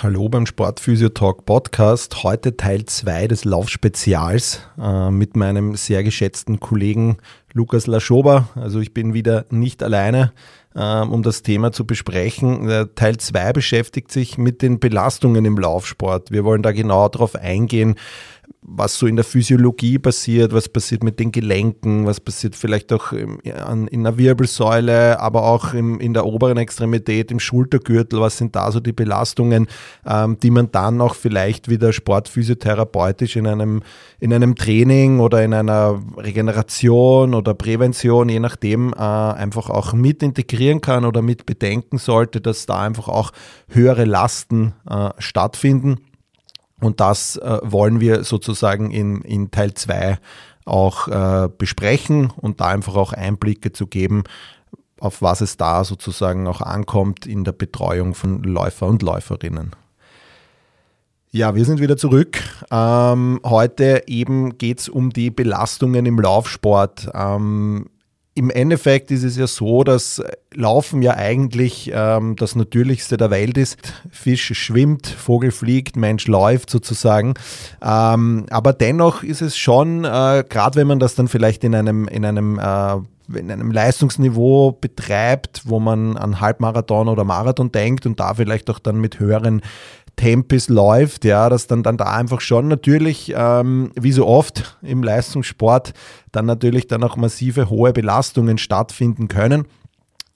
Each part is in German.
Hallo beim Sportphysio Talk Podcast. Heute Teil 2 des Laufspezials äh, mit meinem sehr geschätzten Kollegen Lukas Laschober. Also ich bin wieder nicht alleine, äh, um das Thema zu besprechen. Äh, Teil 2 beschäftigt sich mit den Belastungen im Laufsport. Wir wollen da genau darauf eingehen, was so in der Physiologie passiert, was passiert mit den Gelenken, was passiert vielleicht auch in der Wirbelsäule, aber auch in der oberen Extremität, im Schultergürtel, was sind da so die Belastungen, ähm, die man dann auch vielleicht wieder sportphysiotherapeutisch in einem, in einem Training oder in einer Regeneration oder Prävention, je nachdem, äh, einfach auch mit integrieren kann oder mit bedenken sollte, dass da einfach auch höhere Lasten äh, stattfinden. Und das äh, wollen wir sozusagen in, in Teil 2 auch äh, besprechen und da einfach auch Einblicke zu geben, auf was es da sozusagen auch ankommt in der Betreuung von Läufer und Läuferinnen. Ja, wir sind wieder zurück. Ähm, heute eben geht es um die Belastungen im Laufsport. Ähm, im Endeffekt ist es ja so, dass Laufen ja eigentlich ähm, das Natürlichste der Welt ist. Fisch schwimmt, Vogel fliegt, Mensch läuft sozusagen. Ähm, aber dennoch ist es schon, äh, gerade wenn man das dann vielleicht in einem, in einem äh, in einem Leistungsniveau betreibt, wo man an Halbmarathon oder Marathon denkt und da vielleicht auch dann mit höheren Tempis läuft, ja, dass dann, dann da einfach schon natürlich, ähm, wie so oft im Leistungssport, dann natürlich dann auch massive hohe Belastungen stattfinden können.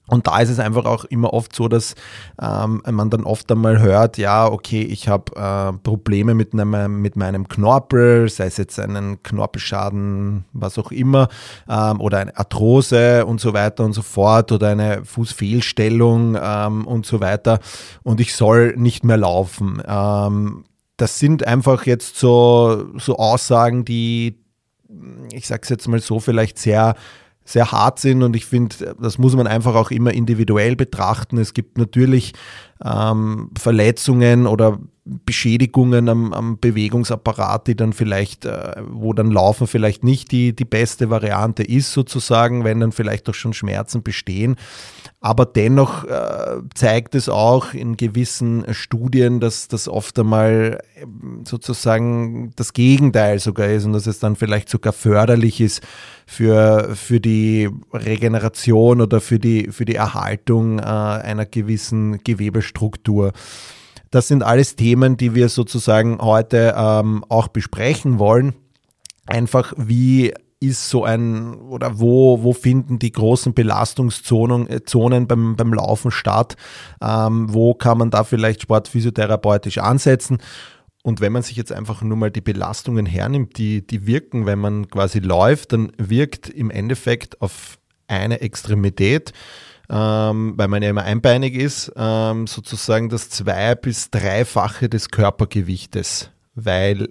Und da ist es einfach auch immer oft so, dass ähm, man dann oft einmal hört, ja, okay, ich habe äh, Probleme mit, einem, mit meinem Knorpel, sei es jetzt einen Knorpelschaden, was auch immer, ähm, oder eine Arthrose und so weiter und so fort, oder eine Fußfehlstellung ähm, und so weiter. Und ich soll nicht mehr laufen. Ähm, das sind einfach jetzt so, so Aussagen, die, ich sage es jetzt mal so, vielleicht sehr sehr hart sind und ich finde, das muss man einfach auch immer individuell betrachten. Es gibt natürlich ähm, Verletzungen oder Beschädigungen am, am, Bewegungsapparat, die dann vielleicht, äh, wo dann Laufen vielleicht nicht die, die beste Variante ist, sozusagen, wenn dann vielleicht auch schon Schmerzen bestehen. Aber dennoch äh, zeigt es auch in gewissen Studien, dass das oft einmal ähm, sozusagen das Gegenteil sogar ist und dass es dann vielleicht sogar förderlich ist für, für die Regeneration oder für die, für die Erhaltung äh, einer gewissen Gewebestruktur. Das sind alles Themen, die wir sozusagen heute ähm, auch besprechen wollen. Einfach wie ist so ein oder wo, wo finden die großen Belastungszonen äh, Zonen beim, beim Laufen statt? Ähm, wo kann man da vielleicht sportphysiotherapeutisch ansetzen? Und wenn man sich jetzt einfach nur mal die Belastungen hernimmt, die, die wirken, wenn man quasi läuft, dann wirkt im Endeffekt auf eine Extremität, ähm, weil man ja immer einbeinig ist, ähm, sozusagen das zwei- bis dreifache des Körpergewichtes, weil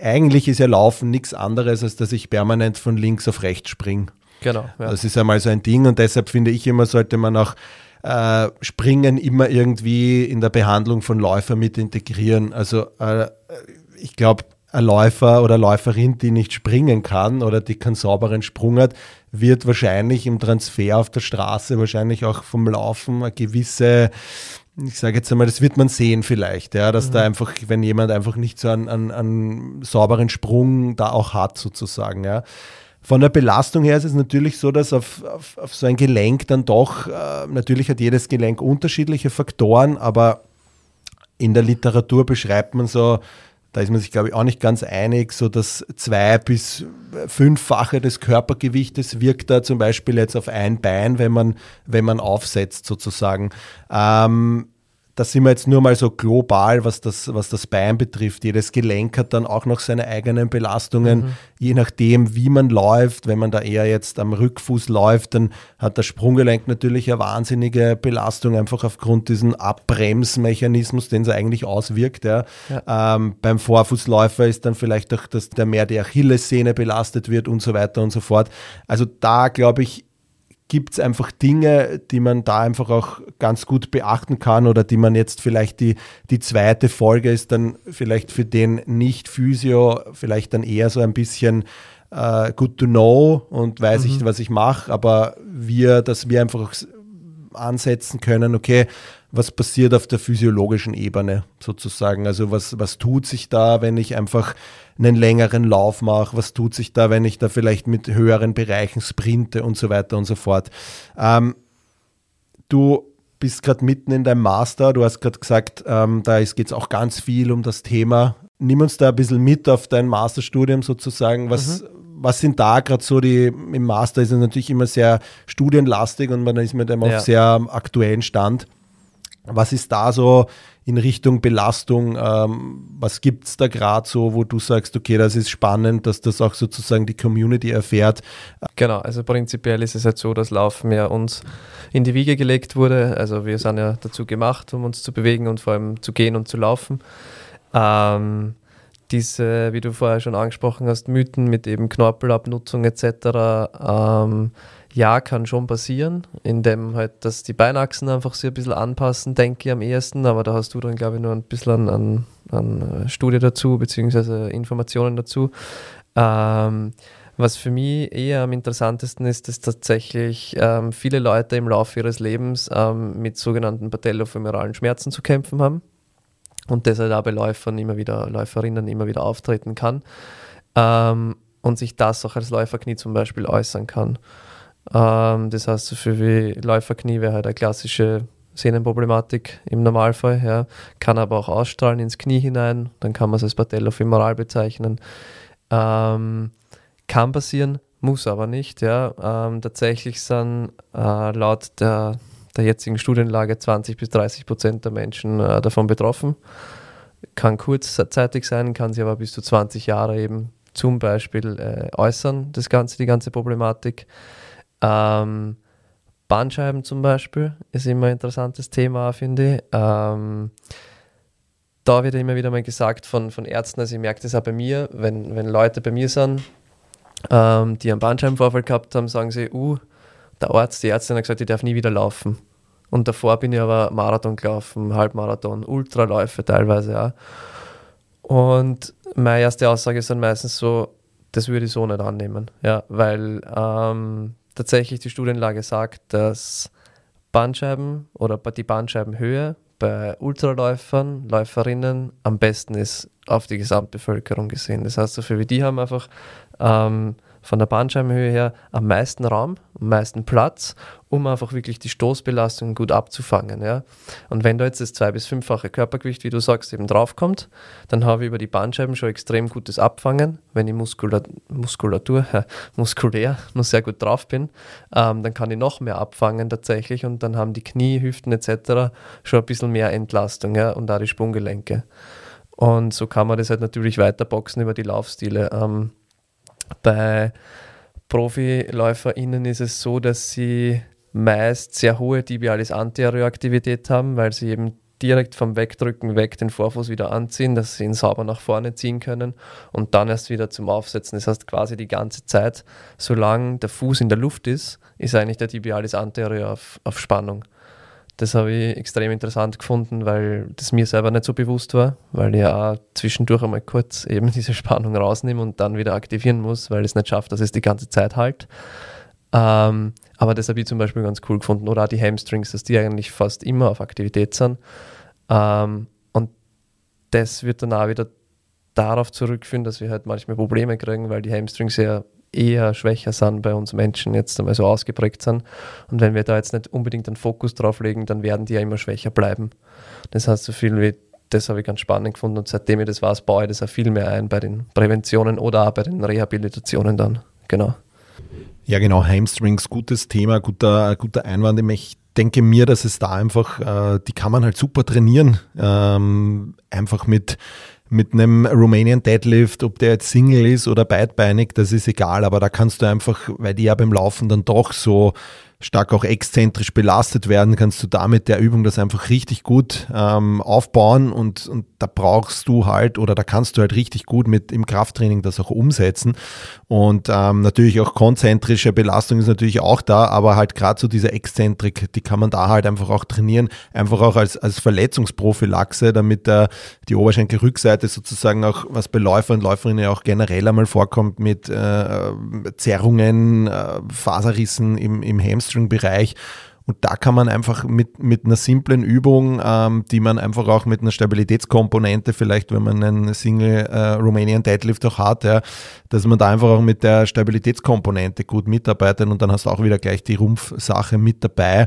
eigentlich ist ja Laufen nichts anderes, als dass ich permanent von links auf rechts springe. Genau. Ja. Das ist einmal so ein Ding und deshalb finde ich immer, sollte man auch äh, Springen immer irgendwie in der Behandlung von Läufern mit integrieren. Also äh, ich glaube, ein Läufer oder Läuferin, die nicht springen kann oder die keinen sauberen Sprung hat, wird wahrscheinlich im Transfer auf der Straße wahrscheinlich auch vom Laufen eine gewisse ich sage jetzt einmal, das wird man sehen vielleicht, ja, dass mhm. da einfach, wenn jemand einfach nicht so einen, einen, einen, sauberen Sprung da auch hat, sozusagen, ja. Von der Belastung her ist es natürlich so, dass auf, auf, auf so ein Gelenk dann doch, äh, natürlich hat jedes Gelenk unterschiedliche Faktoren, aber in der Literatur beschreibt man so, da ist man sich, glaube ich, auch nicht ganz einig, so das zwei- bis fünffache des Körpergewichtes wirkt da zum Beispiel jetzt auf ein Bein, wenn man, wenn man aufsetzt sozusagen. Ähm, das sind wir jetzt nur mal so global, was das, was das Bein betrifft. Jedes Gelenk hat dann auch noch seine eigenen Belastungen, mhm. je nachdem, wie man läuft. Wenn man da eher jetzt am Rückfuß läuft, dann hat das Sprunggelenk natürlich eine wahnsinnige Belastung, einfach aufgrund diesen Abbremsmechanismus, den es eigentlich auswirkt. Ja. ja. Ähm, beim Vorfußläufer ist dann vielleicht auch, dass der mehr die Achillessehne belastet wird und so weiter und so fort. Also da glaube ich, gibt es einfach Dinge, die man da einfach auch ganz gut beachten kann oder die man jetzt vielleicht die, die zweite Folge ist dann vielleicht für den Nicht-Physio vielleicht dann eher so ein bisschen äh, good to know und weiß mhm. ich, was ich mache, aber wir, dass wir einfach ansetzen können, okay, was passiert auf der physiologischen Ebene sozusagen? Also was, was tut sich da, wenn ich einfach einen längeren Lauf mache? Was tut sich da, wenn ich da vielleicht mit höheren Bereichen sprinte und so weiter und so fort? Ähm, du bist gerade mitten in deinem Master, du hast gerade gesagt, ähm, da geht es auch ganz viel um das Thema. Nimm uns da ein bisschen mit auf dein Masterstudium sozusagen. Was, mhm was sind da gerade so die, im Master ist es natürlich immer sehr studienlastig und man ist mit einem ja. auf sehr aktuellen Stand. Was ist da so in Richtung Belastung? Ähm, was gibt es da gerade so, wo du sagst, okay, das ist spannend, dass das auch sozusagen die Community erfährt? Genau, also prinzipiell ist es halt so, dass Laufen ja uns in die Wiege gelegt wurde. Also wir sind ja dazu gemacht, um uns zu bewegen und vor allem zu gehen und zu laufen. Ähm, diese, wie du vorher schon angesprochen hast, Mythen mit eben Knorpelabnutzung etc. Ähm, ja, kann schon passieren, indem halt, dass die Beinachsen einfach sich ein bisschen anpassen, denke ich am ehesten, aber da hast du dann, glaube ich, nur ein bisschen an, an, an Studie dazu, beziehungsweise Informationen dazu. Ähm, was für mich eher am interessantesten ist, ist tatsächlich ähm, viele Leute im Laufe ihres Lebens ähm, mit sogenannten patellofemoralen Schmerzen zu kämpfen haben und das halt auch bei Läufern immer wieder, Läuferinnen immer wieder auftreten kann ähm, und sich das auch als Läuferknie zum Beispiel äußern kann. Ähm, das heißt, für wie Läuferknie wäre halt eine klassische Sehnenproblematik im Normalfall, ja. kann aber auch ausstrahlen ins Knie hinein, dann kann man es als patellofemoral bezeichnen. Ähm, kann passieren, muss aber nicht. Ja. Ähm, tatsächlich sind äh, laut der, der jetzigen Studienlage 20 bis 30 Prozent der Menschen äh, davon betroffen. Kann kurzzeitig sein, kann sich aber bis zu 20 Jahre eben zum Beispiel äh, äußern, das Ganze, die ganze Problematik. Ähm, Bandscheiben zum Beispiel ist immer ein interessantes Thema, finde ich. Ähm, da wird immer wieder mal gesagt von, von Ärzten, also ich merke das auch bei mir, wenn, wenn Leute bei mir sind, ähm, die einen Bandscheibenvorfall gehabt haben, sagen sie, uh, der Arzt, die Ärztin hat gesagt, ich darf nie wieder laufen. Und davor bin ich aber Marathon gelaufen, Halbmarathon, Ultraläufe teilweise auch. Und meine erste Aussage ist dann meistens so, das würde ich so nicht annehmen. Ja, weil ähm, tatsächlich die Studienlage sagt, dass Bandscheiben oder die Bandscheibenhöhe bei Ultraläufern, Läuferinnen am besten ist auf die Gesamtbevölkerung gesehen. Das heißt, dafür wie die haben einfach ähm, von der Bandscheibenhöhe her am meisten Raum, am meisten Platz, um einfach wirklich die Stoßbelastung gut abzufangen. Ja? Und wenn da jetzt das zwei- bis fünffache Körpergewicht, wie du sagst, eben draufkommt, dann habe ich über die Bandscheiben schon extrem gutes Abfangen. Wenn ich Muskulatur, Muskulatur äh, muskulär noch sehr gut drauf bin, ähm, dann kann ich noch mehr abfangen tatsächlich und dann haben die Knie, Hüften etc. schon ein bisschen mehr Entlastung ja? und auch die Sprunggelenke. Und so kann man das halt natürlich weiter boxen über die Laufstile. Ähm, bei ProfiläuferInnen ist es so, dass sie meist sehr hohe Tibialis-Anterioraktivität haben, weil sie eben direkt vom Wegdrücken weg den Vorfuß wieder anziehen, dass sie ihn sauber nach vorne ziehen können und dann erst wieder zum Aufsetzen. Das heißt quasi die ganze Zeit, solange der Fuß in der Luft ist, ist eigentlich der Tibialis anterior auf, auf Spannung. Das habe ich extrem interessant gefunden, weil das mir selber nicht so bewusst war, weil ich ja zwischendurch einmal kurz eben diese Spannung rausnehme und dann wieder aktivieren muss, weil es nicht schafft, dass es die ganze Zeit halt. Ähm, aber das habe ich zum Beispiel ganz cool gefunden. Oder auch die Hamstrings, dass die eigentlich fast immer auf Aktivität sind. Ähm, und das wird dann auch wieder darauf zurückführen, dass wir halt manchmal Probleme kriegen, weil die Hamstrings ja eher schwächer sind bei uns Menschen, jetzt einmal so ausgeprägt sind. Und wenn wir da jetzt nicht unbedingt einen Fokus drauf legen, dann werden die ja immer schwächer bleiben. Das heißt, so viel wie das habe ich ganz spannend gefunden und seitdem ich das weiß, baue ich das auch viel mehr ein bei den Präventionen oder auch bei den Rehabilitationen dann. Genau. Ja, genau, Hamstrings, gutes Thema, guter, guter Einwand. Ich denke mir, dass es da einfach, äh, die kann man halt super trainieren. Ähm, einfach mit, mit einem Romanian Deadlift, ob der jetzt Single ist oder beidbeinig, das ist egal, aber da kannst du einfach, weil die ja beim Laufen dann doch so stark auch exzentrisch belastet werden, kannst du damit der Übung das einfach richtig gut ähm, aufbauen und, und da brauchst du halt oder da kannst du halt richtig gut mit im Krafttraining das auch umsetzen. Und ähm, natürlich auch konzentrische Belastung ist natürlich auch da, aber halt gerade so diese Exzentrik, die kann man da halt einfach auch trainieren, einfach auch als, als Verletzungsprophylaxe, damit äh, die Oberschenkelrückseite sozusagen auch, was bei Läufer und Läuferinnen ja auch generell einmal vorkommt, mit äh, Zerrungen, äh, Faserrissen im, im Hamstring-Bereich und da kann man einfach mit, mit einer simplen Übung, ähm, die man einfach auch mit einer Stabilitätskomponente, vielleicht wenn man einen Single äh, Romanian Deadlift auch hat, ja, dass man da einfach auch mit der Stabilitätskomponente gut mitarbeitet und dann hast du auch wieder gleich die Rumpfsache mit dabei.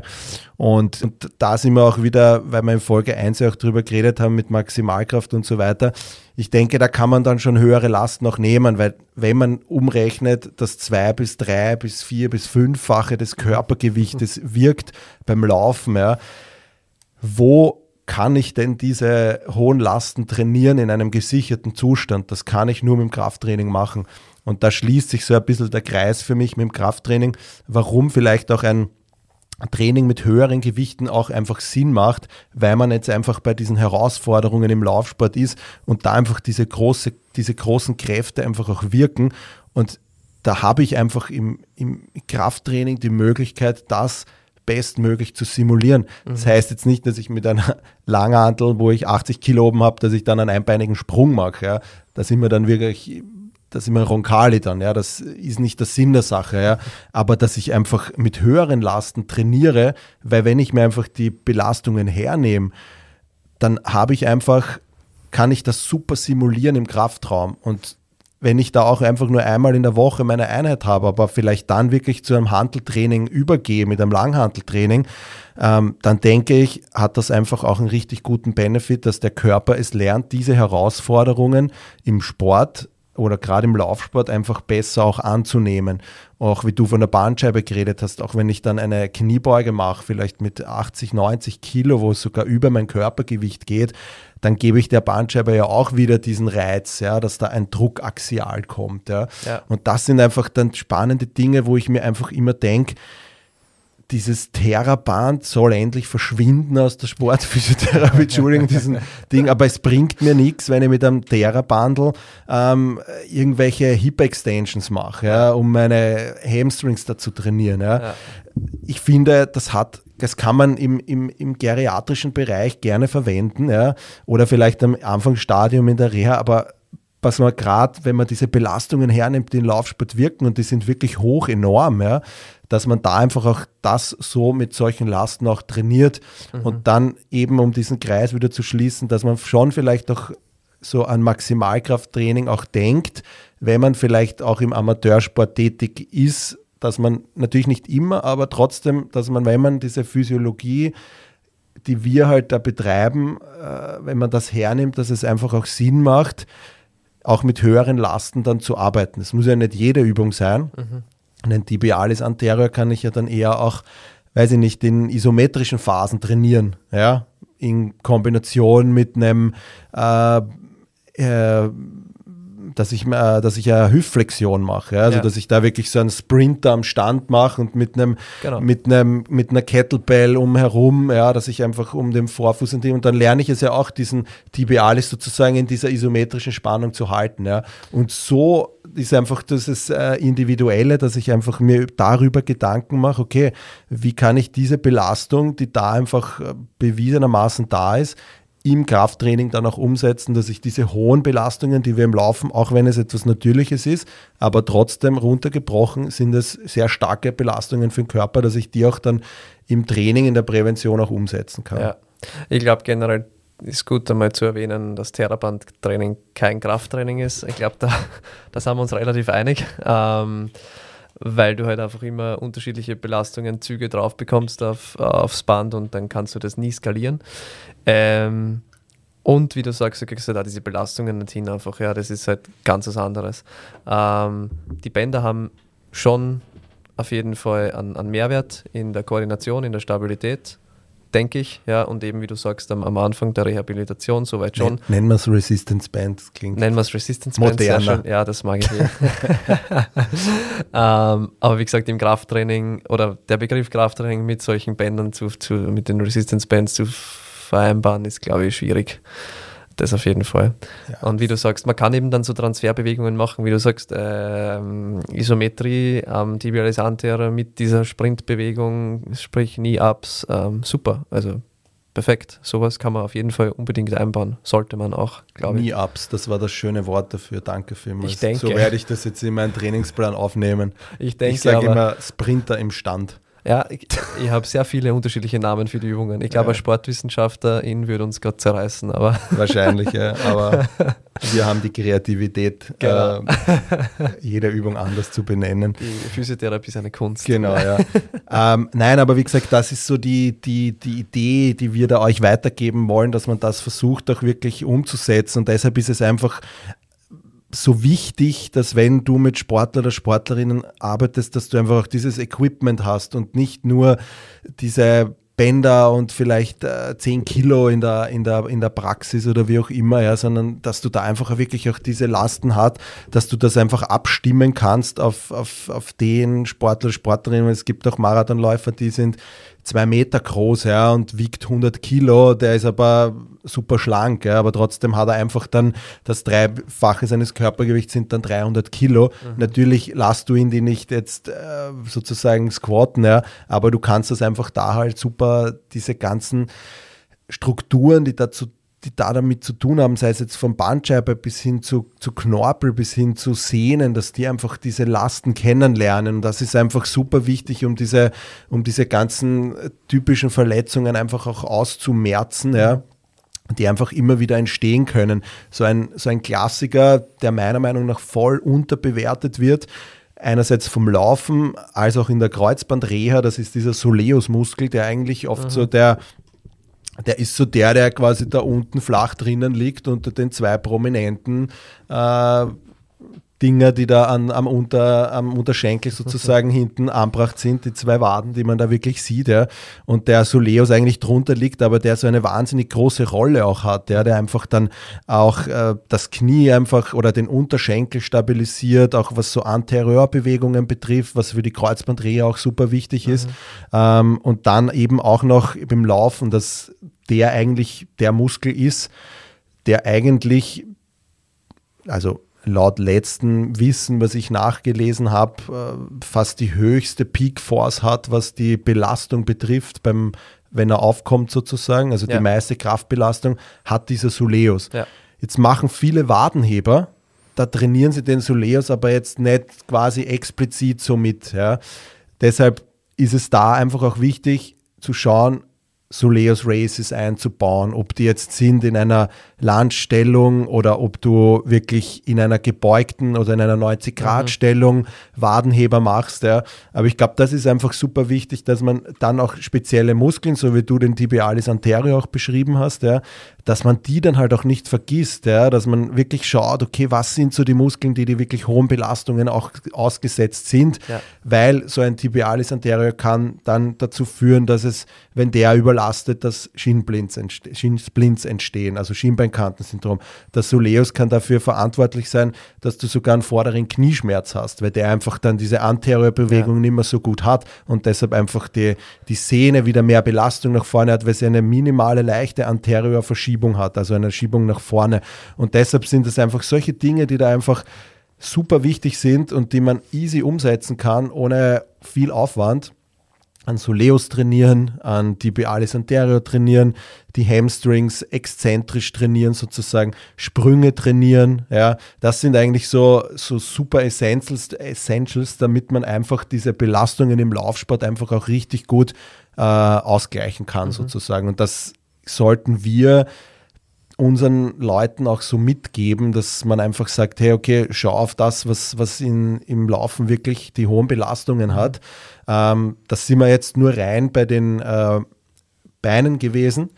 Und, und da sind wir auch wieder, weil wir in Folge 1 ja auch drüber geredet haben mit Maximalkraft und so weiter. Ich denke, da kann man dann schon höhere Lasten auch nehmen, weil wenn man umrechnet, das zwei bis drei bis vier bis fünffache des Körpergewichtes wirkt beim Laufen, ja, wo kann ich denn diese hohen Lasten trainieren in einem gesicherten Zustand? Das kann ich nur mit dem Krafttraining machen. Und da schließt sich so ein bisschen der Kreis für mich mit dem Krafttraining, warum vielleicht auch ein Training mit höheren Gewichten auch einfach Sinn macht, weil man jetzt einfach bei diesen Herausforderungen im Laufsport ist und da einfach diese, große, diese großen Kräfte einfach auch wirken. Und da habe ich einfach im, im Krafttraining die Möglichkeit, das bestmöglich zu simulieren. Mhm. Das heißt jetzt nicht, dass ich mit einer Langhantel, wo ich 80 Kilo oben habe, dass ich dann einen einbeinigen Sprung mache. Ja. Da sind wir dann wirklich das ist immer Roncalli dann, ja, das ist nicht der Sinn der Sache, ja, aber dass ich einfach mit höheren Lasten trainiere, weil wenn ich mir einfach die Belastungen hernehme, dann habe ich einfach, kann ich das super simulieren im Kraftraum. Und wenn ich da auch einfach nur einmal in der Woche meine Einheit habe, aber vielleicht dann wirklich zu einem Handeltraining übergehe, mit einem Langhanteltraining, ähm, dann denke ich, hat das einfach auch einen richtig guten Benefit, dass der Körper es lernt, diese Herausforderungen im Sport oder gerade im Laufsport einfach besser auch anzunehmen. Auch wie du von der Bandscheibe geredet hast, auch wenn ich dann eine Kniebeuge mache, vielleicht mit 80, 90 Kilo, wo es sogar über mein Körpergewicht geht, dann gebe ich der Bandscheibe ja auch wieder diesen Reiz, ja, dass da ein Druckaxial kommt. Ja. ja. Und das sind einfach dann spannende Dinge, wo ich mir einfach immer denke, dieses Theraband soll endlich verschwinden aus der Sportphysiotherapie, Entschuldigung, diesen Ding, aber es bringt mir nichts, wenn ich mit einem Therabandel ähm, irgendwelche Hip-Extensions mache, ja, um meine Hamstrings da zu trainieren. Ja. ja. Ich finde, das hat das kann man im, im, im geriatrischen Bereich gerne verwenden, ja, oder vielleicht am Anfangsstadium in der Reha, aber was man gerade, wenn man diese Belastungen hernimmt, die in Laufsport wirken und die sind wirklich hoch, enorm, ja, dass man da einfach auch das so mit solchen Lasten auch trainiert mhm. und dann eben, um diesen Kreis wieder zu schließen, dass man schon vielleicht auch so an Maximalkrafttraining auch denkt, wenn man vielleicht auch im Amateursport tätig ist, dass man natürlich nicht immer, aber trotzdem, dass man, wenn man diese Physiologie, die wir halt da betreiben, äh, wenn man das hernimmt, dass es einfach auch Sinn macht, auch mit höheren Lasten dann zu arbeiten. Es muss ja nicht jede Übung sein. Mhm. Einen Tibialis anterior kann ich ja dann eher auch, weiß ich nicht, in isometrischen Phasen trainieren. Ja? In Kombination mit einem äh, äh, dass ich, äh, dass ich eine Hüftflexion mache. Ja? Also, ja. dass ich da wirklich so einen Sprinter am Stand mache und mit einem, genau. mit einem, mit einer Kettlebell umherum, ja, dass ich einfach um den Vorfuß und, und dann lerne ich es ja auch, diesen Tibialis sozusagen in dieser isometrischen Spannung zu halten. Ja? Und so ist einfach das äh, Individuelle, dass ich einfach mir darüber Gedanken mache, okay, wie kann ich diese Belastung, die da einfach äh, bewiesenermaßen da ist, im Krafttraining dann auch umsetzen, dass ich diese hohen Belastungen, die wir im Laufen, auch wenn es etwas Natürliches ist, aber trotzdem runtergebrochen sind es sehr starke Belastungen für den Körper, dass ich die auch dann im Training, in der Prävention auch umsetzen kann. Ja, ich glaube generell ist gut einmal zu erwähnen, dass Theraband-Training kein Krafttraining ist. Ich glaube, da, da sind wir uns relativ einig. Ähm, weil du halt einfach immer unterschiedliche Belastungen, Züge drauf bekommst auf, aufs Band und dann kannst du das nie skalieren. Ähm, und wie du sagst, du kriegst halt auch diese Belastungen nicht hin einfach, ja, das ist halt ganz was anderes. Ähm, die Bänder haben schon auf jeden Fall an, an Mehrwert in der Koordination, in der Stabilität denke ich, ja, und eben wie du sagst, am, am Anfang der Rehabilitation, soweit schon. Nennen wir es Resistance Band, das klingt. Nennen wir es Resistance Band, sehr schön. Ja, das mag ich. ähm, aber wie gesagt, im Krafttraining oder der Begriff Krafttraining mit solchen Bändern zu, zu mit den Resistance Bands zu vereinbaren, ist, glaube ich, schwierig. Das auf jeden Fall. Ja. Und wie du sagst, man kann eben dann so Transferbewegungen machen, wie du sagst, ähm, Isometrie, ähm, Tibialis anterior mit dieser Sprintbewegung, sprich Knee-Ups, ähm, super. Also perfekt. Sowas kann man auf jeden Fall unbedingt einbauen. Sollte man auch, glaube ich. Knee-Ups, das war das schöne Wort dafür. Danke vielmals. Ich denke, so werde ich das jetzt in meinen Trainingsplan aufnehmen. Ich denke, ich sage immer Sprinter im Stand. Ja, ich, ich habe sehr viele unterschiedliche Namen für die Übungen. Ich glaube, ja. ein Sportwissenschaftler ihn würde uns gerade zerreißen, aber. Wahrscheinlich, ja. Aber wir haben die Kreativität, genau. äh, jede Übung anders zu benennen. Die Physiotherapie ist eine Kunst. Genau, ja. ähm, nein, aber wie gesagt, das ist so die, die, die Idee, die wir da euch weitergeben wollen, dass man das versucht, auch wirklich umzusetzen. Und deshalb ist es einfach so wichtig, dass wenn du mit Sportler oder Sportlerinnen arbeitest, dass du einfach auch dieses Equipment hast und nicht nur diese Bänder und vielleicht äh, 10 Kilo in der, in, der, in der Praxis oder wie auch immer, ja, sondern dass du da einfach wirklich auch diese Lasten hast, dass du das einfach abstimmen kannst auf, auf, auf den Sportler, Sportlerinnen. Es gibt auch Marathonläufer, die sind zwei Meter groß ja, und wiegt 100 Kilo, der ist aber super schlank, ja, aber trotzdem hat er einfach dann das Dreifache seines Körpergewichts sind dann 300 Kilo. Mhm. Natürlich lasst du ihn die nicht jetzt äh, sozusagen squatten, ja, aber du kannst das einfach da halt super, diese ganzen Strukturen, die dazu die da damit zu tun haben, sei es jetzt vom Bandscheibe bis hin zu, zu Knorpel, bis hin zu Sehnen, dass die einfach diese Lasten kennenlernen. Und das ist einfach super wichtig, um diese, um diese ganzen typischen Verletzungen einfach auch auszumerzen, ja die einfach immer wieder entstehen können. So ein, so ein Klassiker, der meiner Meinung nach voll unterbewertet wird, einerseits vom Laufen als auch in der Kreuzbandreha, das ist dieser Soleus-Muskel, der eigentlich oft mhm. so der der ist so der, der quasi da unten flach drinnen liegt unter den zwei prominenten äh, Dinger, die da an, am, Unter, am Unterschenkel sozusagen okay. hinten anbracht sind, die zwei Waden, die man da wirklich sieht, ja. Und der Soleus eigentlich drunter liegt, aber der so eine wahnsinnig große Rolle auch hat, ja, der einfach dann auch äh, das Knie einfach oder den Unterschenkel stabilisiert, auch was so Anteriorbewegungen betrifft, was für die Kreuzbandrehe auch super wichtig ist. Mhm. Ähm, und dann eben auch noch beim Laufen, dass der eigentlich der Muskel ist, der eigentlich also laut letztem Wissen, was ich nachgelesen habe, äh, fast die höchste Peak Force hat, was die Belastung betrifft, beim, wenn er aufkommt sozusagen. Also ja. die meiste Kraftbelastung hat dieser Soleus. Ja. Jetzt machen viele Wadenheber, da trainieren sie den Soleus aber jetzt nicht quasi explizit so mit. Ja. Deshalb ist es da einfach auch wichtig zu schauen, Soleus Races einzubauen, ob die jetzt sind in einer Landstellung oder ob du wirklich in einer gebeugten oder in einer 90-Grad-Stellung mhm. Wadenheber machst. Ja. Aber ich glaube, das ist einfach super wichtig, dass man dann auch spezielle Muskeln, so wie du den Tibialis anterior auch beschrieben hast, ja, dass man die dann halt auch nicht vergisst, ja, dass man wirklich schaut, okay, was sind so die Muskeln, die die wirklich hohen Belastungen auch ausgesetzt sind, ja. weil so ein Tibialis anterior kann dann dazu führen, dass es, wenn der überlastet, dass Schienblinds, entste Schiensplints entstehen, also Schienbeinkantensyndrom. Das Soleus kann dafür verantwortlich sein, dass du sogar einen vorderen Knieschmerz hast, weil der einfach dann diese Anteriorbewegung ja. nicht mehr so gut hat und deshalb einfach die, die Sehne wieder mehr Belastung nach vorne hat, weil sie eine minimale, leichte Anteriorverschiebung Verschiebung hat, also eine Schiebung nach vorne. Und deshalb sind es einfach solche Dinge, die da einfach super wichtig sind und die man easy umsetzen kann, ohne viel Aufwand. An Soleus trainieren, an Tibialis anterior trainieren, die Hamstrings exzentrisch trainieren, sozusagen Sprünge trainieren. Ja, das sind eigentlich so, so super Essentials, Essentials, damit man einfach diese Belastungen im Laufsport einfach auch richtig gut äh, ausgleichen kann, mhm. sozusagen. Und das sollten wir unseren Leuten auch so mitgeben, dass man einfach sagt, hey, okay, schau auf das, was, was in, im Laufen wirklich die hohen Belastungen hat. Ähm, das sind wir jetzt nur rein bei den äh, Beinen gewesen.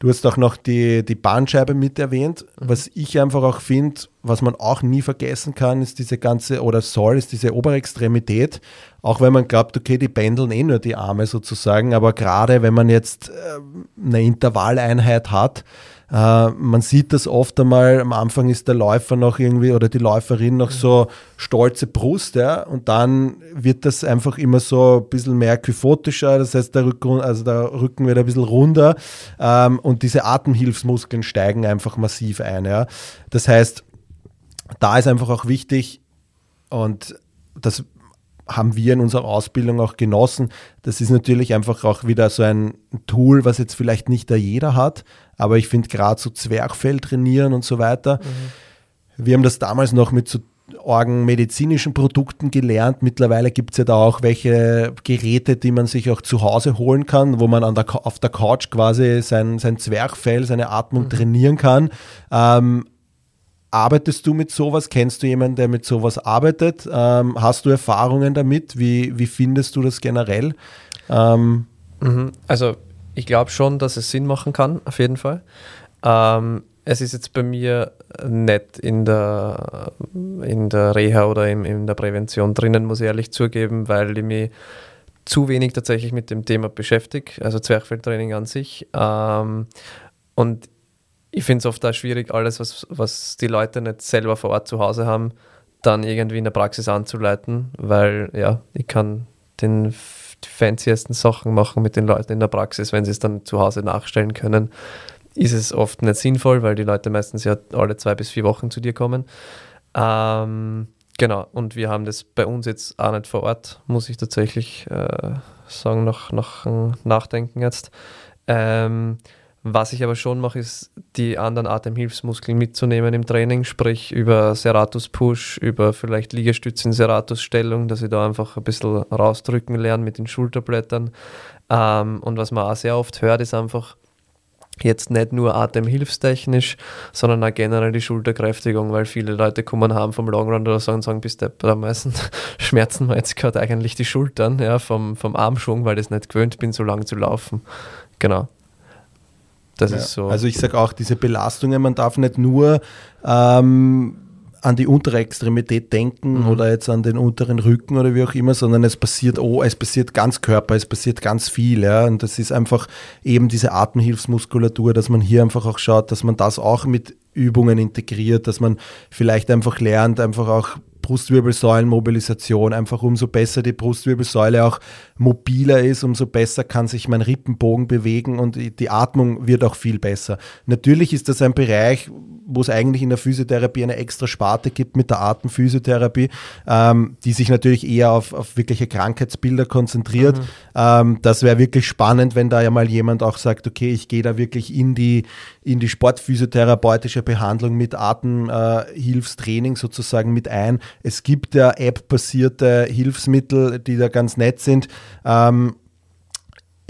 Du hast auch noch die, die Bahnscheibe mit erwähnt. Was ich einfach auch finde, was man auch nie vergessen kann, ist diese ganze, oder soll, ist diese obere Extremität. Auch wenn man glaubt, okay, die pendeln eh nur die Arme sozusagen, aber gerade wenn man jetzt äh, eine Intervalleinheit hat, äh, man sieht das oft einmal, am Anfang ist der Läufer noch irgendwie oder die Läuferin noch so stolze Brust, ja, und dann wird das einfach immer so ein bisschen mehr kyphotischer, das heißt, der Rücken, also der Rücken wird ein bisschen runder ähm, und diese Atemhilfsmuskeln steigen einfach massiv ein, ja. Das heißt, da ist einfach auch wichtig und das haben wir in unserer Ausbildung auch genossen. Das ist natürlich einfach auch wieder so ein Tool, was jetzt vielleicht nicht da jeder hat, aber ich finde gerade so Zwerchfell trainieren und so weiter. Mhm. Wir haben das damals noch mit so medizinischen Produkten gelernt. Mittlerweile gibt es ja da auch welche Geräte, die man sich auch zu Hause holen kann, wo man an der, auf der Couch quasi sein, sein Zwerchfell, seine Atmung mhm. trainieren kann. Ähm, Arbeitest du mit sowas? Kennst du jemanden, der mit sowas arbeitet? Ähm, hast du Erfahrungen damit? Wie, wie findest du das generell? Ähm, mhm. also ich glaube schon, dass es Sinn machen kann, auf jeden Fall. Ähm, es ist jetzt bei mir nicht in der, in der Reha oder in, in der Prävention drinnen, muss ich ehrlich zugeben, weil ich mich zu wenig tatsächlich mit dem Thema beschäftige, also Zwerchfelltraining an sich. Ähm, und ich finde es oft auch schwierig, alles, was, was die Leute nicht selber vor Ort zu Hause haben, dann irgendwie in der Praxis anzuleiten, weil ja, ich kann den fanciesten Sachen machen mit den Leuten in der Praxis, wenn sie es dann zu Hause nachstellen können, ist es oft nicht sinnvoll, weil die Leute meistens ja alle zwei bis vier Wochen zu dir kommen. Ähm, genau, und wir haben das bei uns jetzt auch nicht vor Ort, muss ich tatsächlich äh, sagen, nach, nach Nachdenken jetzt. Ähm, was ich aber schon mache, ist, die anderen Atemhilfsmuskeln mitzunehmen im Training, sprich über Serratus Push, über vielleicht Liegestützen, Serratus Stellung, dass ich da einfach ein bisschen rausdrücken lerne mit den Schulterblättern. Ähm, und was man auch sehr oft hört, ist einfach jetzt nicht nur atemhilfstechnisch, sondern auch generell die Schulterkräftigung, weil viele Leute kommen haben vom Longrun oder so und sagen, bis der meisten schmerzen mir jetzt gerade eigentlich die Schultern ja, vom, vom Armschwung, weil ich es nicht gewöhnt bin, so lange zu laufen. Genau. Das ja. ist so. Also ich sage auch, diese Belastungen, man darf nicht nur ähm, an die untere Extremität denken mhm. oder jetzt an den unteren Rücken oder wie auch immer, sondern es passiert, oh, es passiert ganz Körper, es passiert ganz viel. Ja? Und das ist einfach eben diese Atemhilfsmuskulatur, dass man hier einfach auch schaut, dass man das auch mit Übungen integriert, dass man vielleicht einfach lernt, einfach auch Brustwirbelsäulenmobilisation. Einfach umso besser die Brustwirbelsäule auch mobiler ist, umso besser kann sich mein Rippenbogen bewegen und die Atmung wird auch viel besser. Natürlich ist das ein Bereich, wo es eigentlich in der Physiotherapie eine extra Sparte gibt mit der Atemphysiotherapie, ähm, die sich natürlich eher auf, auf wirkliche Krankheitsbilder konzentriert. Mhm. Ähm, das wäre wirklich spannend, wenn da ja mal jemand auch sagt, okay, ich gehe da wirklich in die, in die sportphysiotherapeutische Behandlung mit Atemhilfstraining sozusagen mit ein. Es gibt ja App-basierte Hilfsmittel, die da ganz nett sind. Ähm,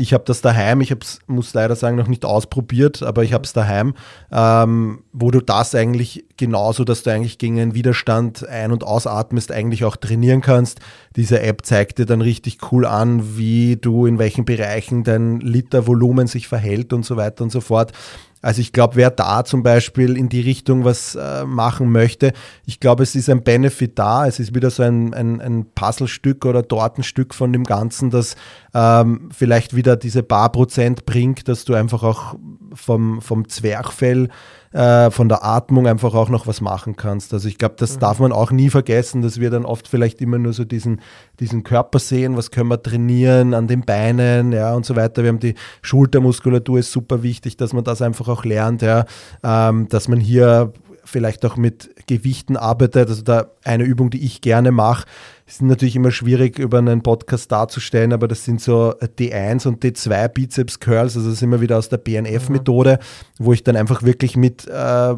ich habe das daheim, ich hab's, muss leider sagen, noch nicht ausprobiert, aber ich habe es daheim, ähm, wo du das eigentlich genauso, dass du eigentlich gegen einen Widerstand ein- und ausatmest, eigentlich auch trainieren kannst. Diese App zeigt dir dann richtig cool an, wie du in welchen Bereichen dein Litervolumen sich verhält und so weiter und so fort. Also ich glaube, wer da zum Beispiel in die Richtung was äh, machen möchte, ich glaube, es ist ein Benefit da. Es ist wieder so ein, ein, ein Puzzlestück oder Tortenstück von dem Ganzen, das ähm, vielleicht wieder diese paar Prozent bringt, dass du einfach auch vom, vom Zwerchfell äh, von der Atmung einfach auch noch was machen kannst. Also ich glaube, das mhm. darf man auch nie vergessen, dass wir dann oft vielleicht immer nur so diesen, diesen Körper sehen, was können wir trainieren an den Beinen, ja, und so weiter. Wir haben die Schultermuskulatur, ist super wichtig, dass man das einfach auch lernt, ja, ähm, dass man hier vielleicht auch mit Gewichten arbeitet. Also da eine Übung, die ich gerne mache, ist natürlich immer schwierig über einen Podcast darzustellen, aber das sind so D1 und D2 Bizeps Curls, also das ist immer wieder aus der BNF-Methode, mhm. wo ich dann einfach wirklich mit äh,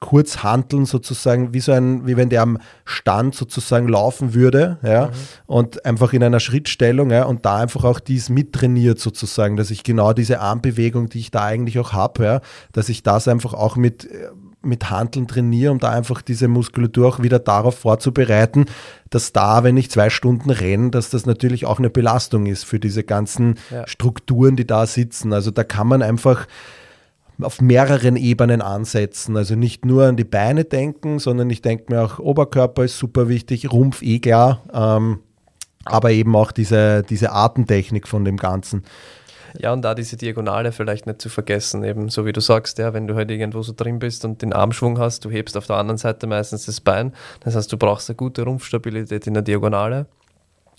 Kurzhanteln sozusagen, wie so ein, wie wenn der am Stand sozusagen laufen würde, ja, mhm. und einfach in einer Schrittstellung, ja, und da einfach auch dies mittrainiert sozusagen, dass ich genau diese Armbewegung, die ich da eigentlich auch habe, ja, dass ich das einfach auch mit mit Handeln trainiere, um da einfach diese Muskulatur auch wieder darauf vorzubereiten, dass da, wenn ich zwei Stunden renne, dass das natürlich auch eine Belastung ist für diese ganzen ja. Strukturen, die da sitzen. Also da kann man einfach auf mehreren Ebenen ansetzen. Also nicht nur an die Beine denken, sondern ich denke mir auch, Oberkörper ist super wichtig, Rumpf eh klar, ähm, aber eben auch diese, diese Artentechnik von dem Ganzen. Ja, und da diese Diagonale vielleicht nicht zu vergessen, eben so wie du sagst, ja, wenn du halt irgendwo so drin bist und den Armschwung hast, du hebst auf der anderen Seite meistens das Bein, das heißt, du brauchst eine gute Rumpfstabilität in der Diagonale.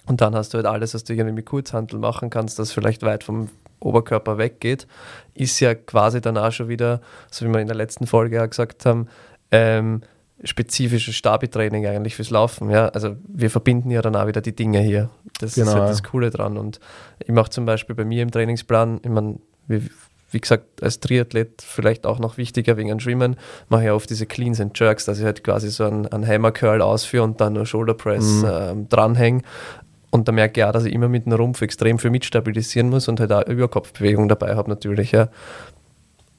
Und dann hast du halt alles, was du irgendwie mit Kurzhandel machen kannst, das vielleicht weit vom Oberkörper weggeht, ist ja quasi danach schon wieder, so wie wir in der letzten Folge ja gesagt haben, ähm, spezifisches Stabi-Training eigentlich fürs Laufen. Ja? Also wir verbinden ja dann auch wieder die Dinge hier. Das genau. ist halt das Coole dran. Und ich mache zum Beispiel bei mir im Trainingsplan, ich meine, wie, wie, gesagt, als Triathlet vielleicht auch noch wichtiger wegen dem Schwimmen, mache ich oft diese Cleans and Jerks, dass ich halt quasi so einen, einen Hammer Curl ausführe und dann nur Shoulder Press mhm. ähm, dranhänge. Und da merke ich auch, dass ich immer mit dem Rumpf extrem viel mitstabilisieren muss und halt auch Überkopfbewegung dabei habe natürlich. Ja.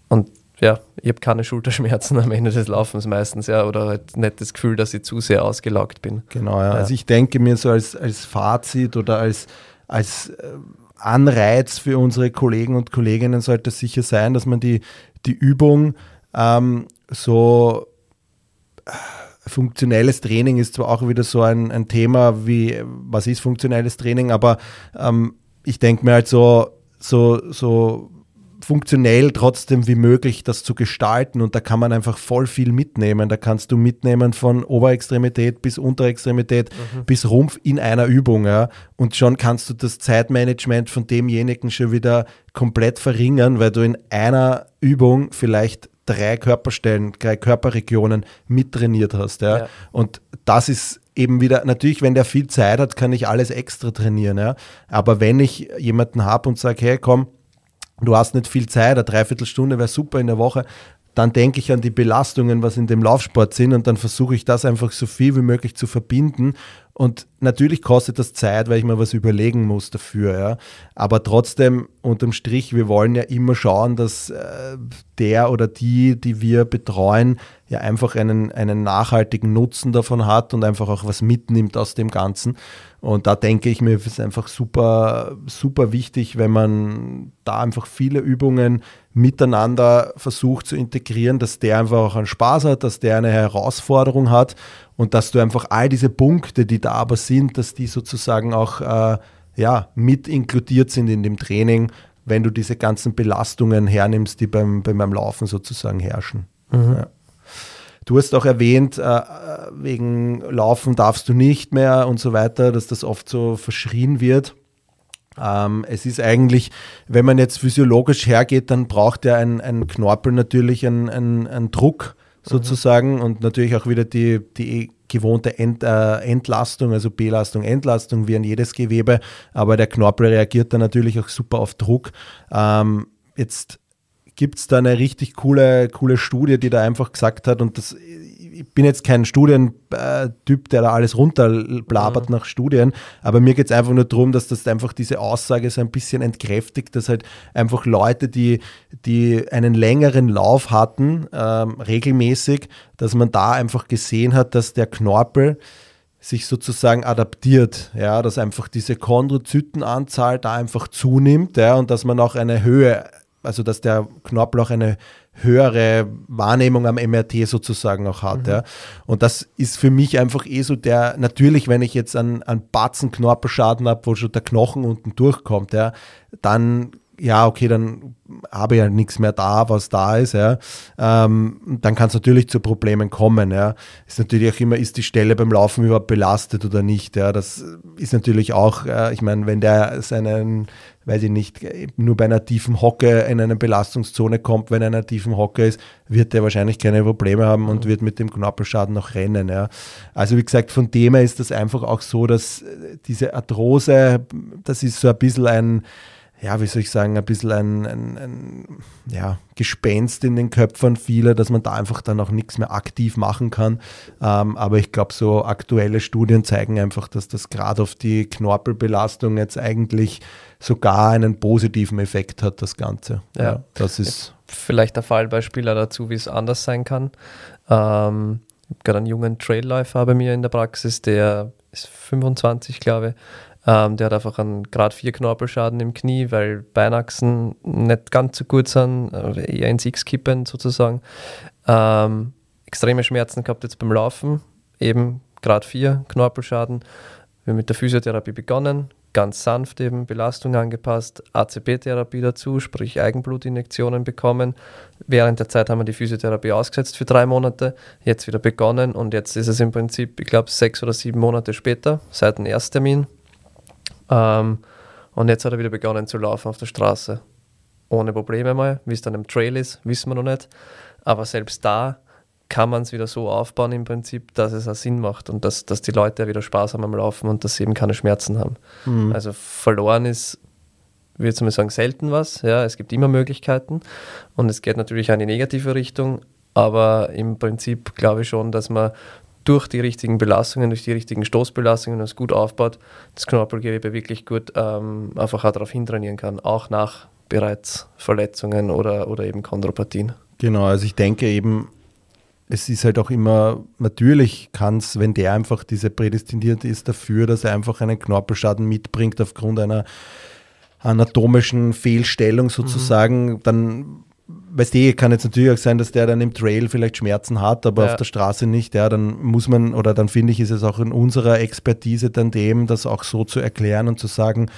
Und ja, ich habe keine Schulterschmerzen am Ende des Laufens meistens, ja, oder halt nicht das Gefühl, dass ich zu sehr ausgelaugt bin. Genau, ja. ja. Also ich denke mir so als, als Fazit oder als, als äh, Anreiz für unsere Kollegen und Kolleginnen sollte es sicher sein, dass man die, die Übung ähm, so äh, funktionelles Training ist zwar auch wieder so ein, ein Thema wie, was ist funktionelles Training, aber ähm, ich denke mir halt so, so, so funktionell trotzdem wie möglich das zu gestalten und da kann man einfach voll viel mitnehmen. Da kannst du mitnehmen von Oberextremität bis Unterextremität mhm. bis Rumpf in einer Übung. Ja. Und schon kannst du das Zeitmanagement von demjenigen schon wieder komplett verringern, weil du in einer Übung vielleicht drei Körperstellen, drei Körperregionen mittrainiert hast. Ja. ja. Und das ist eben wieder, natürlich, wenn der viel Zeit hat, kann ich alles extra trainieren. Ja. Aber wenn ich jemanden habe und sage, hey, komm, du hast nicht viel Zeit, eine Dreiviertelstunde wäre super in der Woche, dann denke ich an die Belastungen, was in dem Laufsport sind und dann versuche ich das einfach so viel wie möglich zu verbinden. Und natürlich kostet das Zeit, weil ich mir was überlegen muss dafür. Ja. Aber trotzdem, unterm Strich, wir wollen ja immer schauen, dass äh, der oder die, die wir betreuen, ja einfach einen, einen nachhaltigen Nutzen davon hat und einfach auch was mitnimmt aus dem Ganzen. Und da denke ich mir, ist einfach super, super wichtig, wenn man da einfach viele Übungen miteinander versucht zu integrieren, dass der einfach auch einen Spaß hat, dass der eine Herausforderung hat und dass du einfach all diese Punkte, die da aber sind, dass die sozusagen auch äh, ja, mit inkludiert sind in dem Training, wenn du diese ganzen Belastungen hernimmst, die beim, beim Laufen sozusagen herrschen. Mhm. Ja. Du hast auch erwähnt, äh, wegen Laufen darfst du nicht mehr und so weiter, dass das oft so verschrien wird. Ähm, es ist eigentlich, wenn man jetzt physiologisch hergeht, dann braucht ja ein, ein Knorpel natürlich einen, einen, einen Druck sozusagen mhm. und natürlich auch wieder die, die gewohnte Ent, äh, Entlastung, also Belastung, Entlastung wie an jedes Gewebe, aber der Knorpel reagiert dann natürlich auch super auf Druck. Ähm, jetzt gibt es da eine richtig coole, coole Studie, die da einfach gesagt hat, und das, ich bin jetzt kein Studientyp, der da alles runterblabert mhm. nach Studien, aber mir geht es einfach nur darum, dass das einfach diese Aussage so ein bisschen entkräftigt, dass halt einfach Leute, die, die einen längeren Lauf hatten, ähm, regelmäßig, dass man da einfach gesehen hat, dass der Knorpel sich sozusagen adaptiert, ja, dass einfach diese Chondrozytenanzahl da einfach zunimmt, ja, und dass man auch eine Höhe also dass der Knorpel auch eine höhere Wahrnehmung am MRT sozusagen auch hat. Mhm. Ja. Und das ist für mich einfach eh so der, natürlich, wenn ich jetzt einen, einen Batzen Knorpelschaden habe, wo schon der Knochen unten durchkommt, ja, dann ja, okay, dann habe ich ja nichts mehr da, was da ist, ja. Ähm, dann kann es natürlich zu Problemen kommen, ja. Ist natürlich auch immer, ist die Stelle beim Laufen überhaupt belastet oder nicht, ja. Das ist natürlich auch, äh, ich meine, wenn der seinen, weiß ich nicht, nur bei einer tiefen Hocke in eine Belastungszone kommt, wenn er in einer tiefen Hocke ist, wird der wahrscheinlich keine Probleme haben und wird mit dem Knorpelschaden noch rennen, ja. Also wie gesagt, von dem her ist das einfach auch so, dass diese Arthrose, das ist so ein bisschen ein, ja, wie soll ich sagen, ein bisschen ein, ein, ein ja, Gespenst in den Köpfen vieler, dass man da einfach dann auch nichts mehr aktiv machen kann. Ähm, aber ich glaube, so aktuelle Studien zeigen einfach, dass das gerade auf die Knorpelbelastung jetzt eigentlich sogar einen positiven Effekt hat, das Ganze. Ja, ja das ist. Vielleicht der Fallbeispiel dazu, wie es anders sein kann. Ähm, ich habe gerade einen jungen Trailläufer bei mir in der Praxis, der ist 25, glaube ich Ähm, der hat einfach einen Grad 4 Knorpelschaden im Knie, weil Beinachsen nicht ganz so gut sind, äh, eher ins X kippen sozusagen. Ähm, extreme Schmerzen gehabt jetzt beim Laufen, eben Grad 4 Knorpelschaden. Wir haben mit der Physiotherapie begonnen, ganz sanft eben Belastung angepasst, ACP-Therapie dazu, sprich Eigenblutinjektionen bekommen. Während der Zeit haben wir die Physiotherapie ausgesetzt für drei Monate, jetzt wieder begonnen und jetzt ist es im Prinzip, ich glaube, sechs oder sieben Monate später, seit dem Ersttermin. Ähm, und jetzt hat er wieder begonnen zu laufen auf der Straße. Ohne Probleme mal. Wie es dann im Trail ist, wissen wir noch nicht. Aber selbst da kann man es wieder so aufbauen im Prinzip, dass es auch Sinn macht und dass, dass die Leute wieder Spaß haben am Laufen und dass sie eben keine Schmerzen haben. Mhm. Also verloren ist, würde ich mal sagen, selten was. Ja, es gibt immer Möglichkeiten und es geht natürlich in die negative Richtung, aber im Prinzip glaube ich schon, dass man durch die richtigen Belastungen, durch die richtigen Stoßbelastungen, wenn es gut aufbaut, das Knorpelgewebe wirklich gut ähm, einfach auch darauf hintrainieren kann, auch nach bereits Verletzungen oder, oder eben Chondropathien. Genau, also ich denke eben, es ist halt auch immer, natürlich kann es, wenn der einfach diese prädestiniert ist dafür, dass er einfach einen Knorpelschaden mitbringt aufgrund einer anatomischen Fehlstellung sozusagen, mhm. dann weißt du, kann jetzt natürlich auch sein, dass der dann im Trail vielleicht Schmerzen hat, aber ja. auf der Straße nicht. Ja, dann muss man, oder dann finde ich, ist es auch in unserer Expertise dann dem, das auch so zu erklären und zu sagen,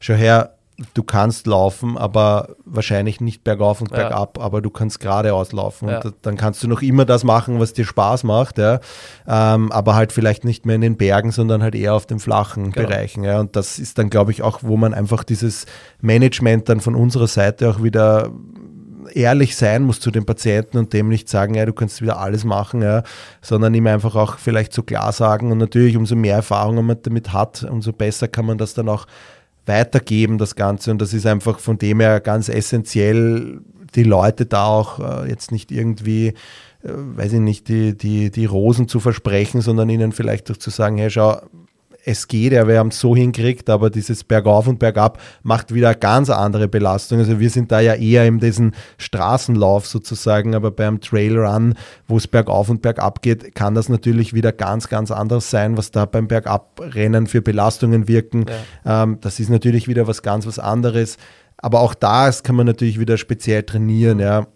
schau her, du kannst laufen, aber wahrscheinlich nicht bergauf und bergab, ja. aber du kannst geradeaus laufen. Ja. Und dann kannst du noch immer das machen, was dir Spaß macht, ja. Ähm, aber halt vielleicht nicht mehr in den Bergen, sondern halt eher auf den flachen genau. Bereichen. Ja. Und das ist dann, glaube ich, auch, wo man einfach dieses Management dann von unserer Seite auch wieder ehrlich sein muss zu den Patienten und dem nicht sagen, ja, du kannst wieder alles machen, ja, sondern ihm einfach auch vielleicht so klar sagen und natürlich umso mehr Erfahrung man damit hat, umso besser kann man das dann auch weitergeben, das Ganze. Und das ist einfach von dem her ganz essentiell, die Leute da auch äh, jetzt nicht irgendwie, äh, weiß ich nicht, die, die, die Rosen zu versprechen, sondern ihnen vielleicht auch zu sagen, hey, schau, es geht ja, wir haben es so hinkriegt, aber dieses Bergauf und Bergab macht wieder ganz andere Belastung. Also wir sind da ja eher in diesem Straßenlauf sozusagen, aber beim Trailrun, wo es bergauf und bergab geht, kann das natürlich wieder ganz, ganz anders sein, was da beim Bergabrennen für Belastungen wirken. Ja. Ähm, das ist natürlich wieder was ganz was anderes. Aber auch das kann man natürlich wieder speziell trainieren, ja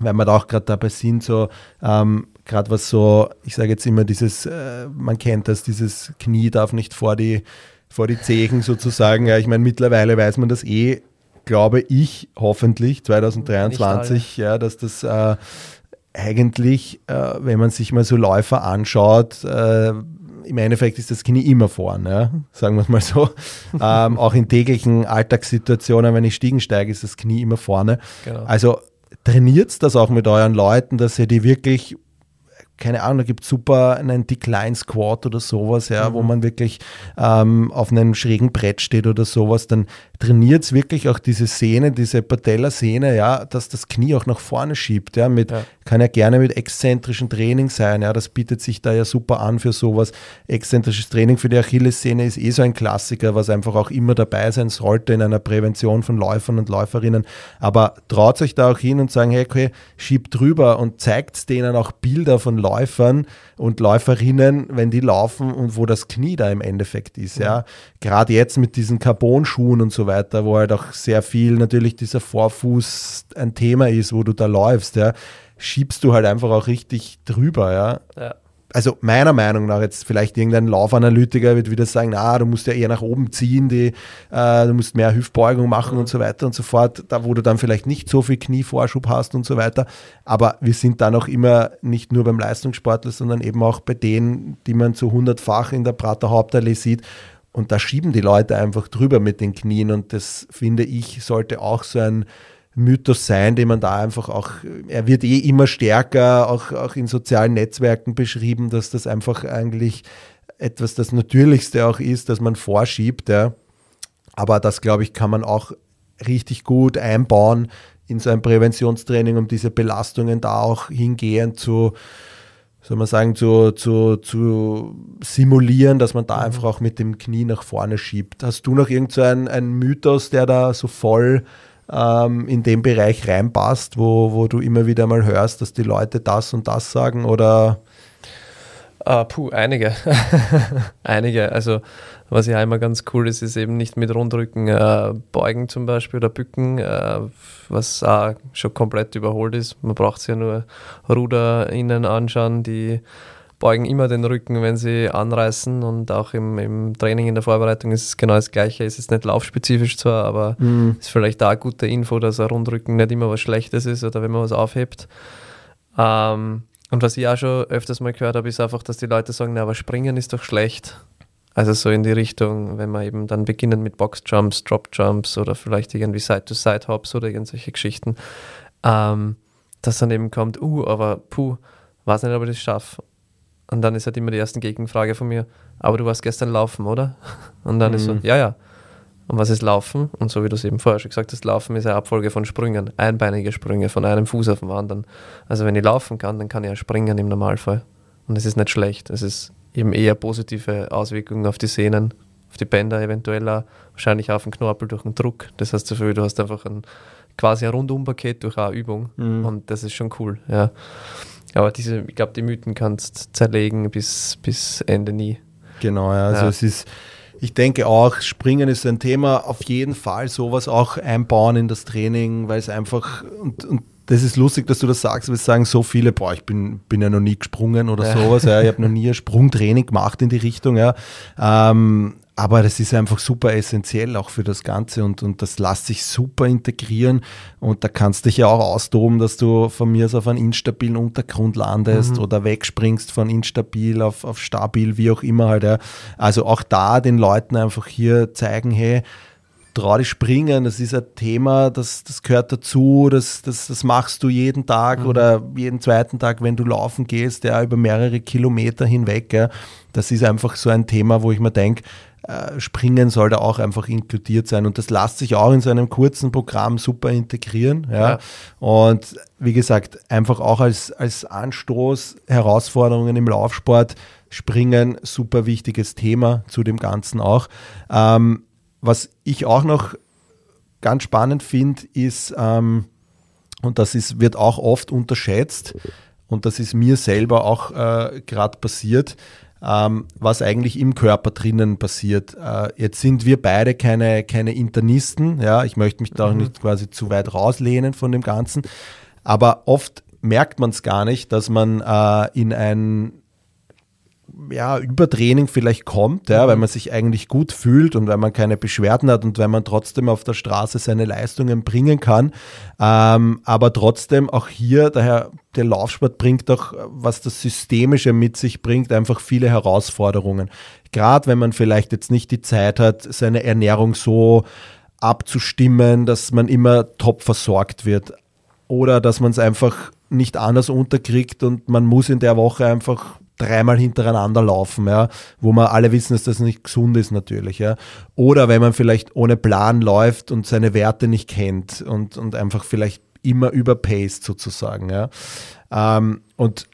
weil wir da auch gerade dabei sind, so ähm, gerade was so, ich sage jetzt immer dieses, äh, man kennt das, dieses Knie darf nicht vor die, vor die Zehen sozusagen. Ja, ich meine, mittlerweile weiß man das eh, glaube ich, hoffentlich 2023, ja, dass das äh, eigentlich, äh, wenn man sich mal so Läufer anschaut, äh, im Endeffekt ist das Knie immer vorne, ja? sagen wir es mal so. ähm, auch in täglichen Alltagssituationen, wenn ich Stiegen steige, ist das Knie immer vorne. Genau. Also trainiert das auch mit euren Leuten, dass ihr die wirklich keine Ahnung, da gibt es super einen Decline Squat oder sowas, ja, mhm. wo man wirklich ähm, auf einem schrägen Brett steht oder sowas, dann trainiert es wirklich auch diese Sehne, diese Patellasehne, ja, dass das Knie auch nach vorne schiebt, ja, mit, ja. Kann ja gerne mit exzentrischen Training sein, ja, das bietet sich da ja super an für sowas. Exzentrisches Training für die Achillessehne ist eh so ein Klassiker, was einfach auch immer dabei sein sollte in einer Prävention von Läufern und Läuferinnen, aber traut euch da auch hin und sagen, hey, okay, schiebt drüber und zeigt denen auch Bilder von Läufern und Läuferinnen, wenn die laufen und wo das Knie da im Endeffekt ist, ja. ja. Gerade jetzt mit diesen Carbon-Schuhen und so weiter, wo halt auch sehr viel natürlich dieser Vorfuß ein Thema ist, wo du da läufst, ja, schiebst du halt einfach auch richtig drüber, ja. ja. Also meiner Meinung nach jetzt vielleicht irgendein Laufanalytiker wird wieder sagen, na, du musst ja eher nach oben ziehen, die, äh, du musst mehr Hüftbeugung machen mhm. und so weiter und so fort, da wo du dann vielleicht nicht so viel Knievorschub hast und so weiter. Aber wir sind dann auch immer nicht nur beim Leistungssportler, sondern eben auch bei denen, die man zu hundertfach in der Prater Hauptallee sieht und da schieben die Leute einfach drüber mit den Knien und das finde ich sollte auch so ein Mythos sein, den man da einfach auch, er wird eh immer stärker, auch, auch in sozialen Netzwerken beschrieben, dass das einfach eigentlich etwas das Natürlichste auch ist, dass man vorschiebt. Ja. Aber das, glaube ich, kann man auch richtig gut einbauen in so ein Präventionstraining, um diese Belastungen da auch hingehend zu, soll man sagen, zu, zu, zu simulieren, dass man da mhm. einfach auch mit dem Knie nach vorne schiebt. Hast du noch irgendeinen so einen Mythos, der da so voll ähm, in den Bereich reinpasst, wo, wo du immer wieder mal hörst, dass die Leute das und das sagen oder? Uh, puh, einige. einige. Also, was ja immer ganz cool ist, ist eben nicht mit Rundrücken äh, beugen zum Beispiel oder bücken, äh, was auch schon komplett überholt ist. Man braucht sich ja nur Ruder innen anschauen, die beugen immer den Rücken, wenn sie anreißen und auch im, im Training in der Vorbereitung ist es genau das Gleiche. Es ist nicht laufspezifisch zwar, aber mhm. ist vielleicht da eine gute Info, dass ein Rundrücken nicht immer was Schlechtes ist oder wenn man was aufhebt. Ähm, und was ich auch schon öfters mal gehört habe, ist einfach, dass die Leute sagen, na, aber springen ist doch schlecht. Also so in die Richtung, wenn wir eben dann beginnen mit Boxjumps, Dropjumps oder vielleicht irgendwie Side-to-Side-Hops oder irgendwelche Geschichten, ähm, dass dann eben kommt, uh, aber puh, weiß nicht, ob ich das schaffe. Und dann ist halt immer die erste Gegenfrage von mir, aber du warst gestern laufen, oder? Und dann mhm. ist so, mhm. ja, ja. Und was ist Laufen? Und so wie du es eben vorher schon gesagt hast, Laufen ist eine Abfolge von Sprüngen, einbeinige Sprünge von einem Fuß auf den anderen. Also wenn ich laufen kann, dann kann ich ja springen im Normalfall. Und es ist nicht schlecht. Es ist eben eher positive Auswirkungen auf die Sehnen, auf die Bänder eventuell auch, wahrscheinlich auf den Knorpel durch den Druck. Das heißt, du hast einfach ein quasi ein Rundumpaket durch eine Übung mhm. und das ist schon cool, ja. Aber diese, ich glaube, die Mythen kannst zerlegen bis, bis Ende nie. Genau, ja. Also ja. es ist, ich denke auch, Springen ist ein Thema, auf jeden Fall sowas auch einbauen in das Training, weil es einfach, und, und das ist lustig, dass du das sagst, weil es sagen so viele, boah, ich bin, bin ja noch nie gesprungen oder ja. sowas, ja, ich habe noch nie ein Sprungtraining gemacht in die Richtung, ja. Ähm, aber das ist einfach super essentiell auch für das Ganze und, und das lässt sich super integrieren und da kannst du dich ja auch austoben, dass du von mir aus auf einen instabilen Untergrund landest mhm. oder wegspringst von instabil auf, auf stabil, wie auch immer halt. Ja. Also auch da den Leuten einfach hier zeigen, hey, trau dich springen, das ist ein Thema, das, das gehört dazu, das, das, das machst du jeden Tag mhm. oder jeden zweiten Tag, wenn du laufen gehst, ja, über mehrere Kilometer hinweg. Ja. Das ist einfach so ein Thema, wo ich mir denke, Springen soll da auch einfach inkludiert sein. Und das lässt sich auch in so einem kurzen Programm super integrieren. Ja. ja. Und wie gesagt, einfach auch als, als Anstoß, Herausforderungen im Laufsport, Springen, super wichtiges Thema zu dem Ganzen auch. Ähm, was ich auch noch ganz spannend finde, ist, ähm, und das ist, wird auch oft unterschätzt, und das ist mir selber auch äh, gerade passiert, was eigentlich im Körper drinnen passiert. Äh, jetzt sind wir beide keine, keine Internisten, ja, ich möchte mich da auch mhm. nicht quasi zu weit rauslehnen von dem Ganzen, aber oft merkt man es gar nicht, dass man äh, in ein ja, Übertraining vielleicht kommt, ja, mhm. weil man sich eigentlich gut fühlt und weil man keine Beschwerden hat und weil man trotzdem auf der Straße seine Leistungen bringen kann. Ähm, aber trotzdem auch hier, daher der Laufsport bringt auch, was das Systemische mit sich bringt, einfach viele Herausforderungen. Gerade wenn man vielleicht jetzt nicht die Zeit hat, seine Ernährung so abzustimmen, dass man immer top versorgt wird. Oder dass man es einfach nicht anders unterkriegt und man muss in der Woche einfach dreimal hintereinander laufen, ja, wo wir alle wissen, dass das nicht gesund ist natürlich, ja. Oder wenn man vielleicht ohne Plan läuft und seine Werte nicht kennt und, und einfach vielleicht immer überpaced sozusagen, ja. Ähm, und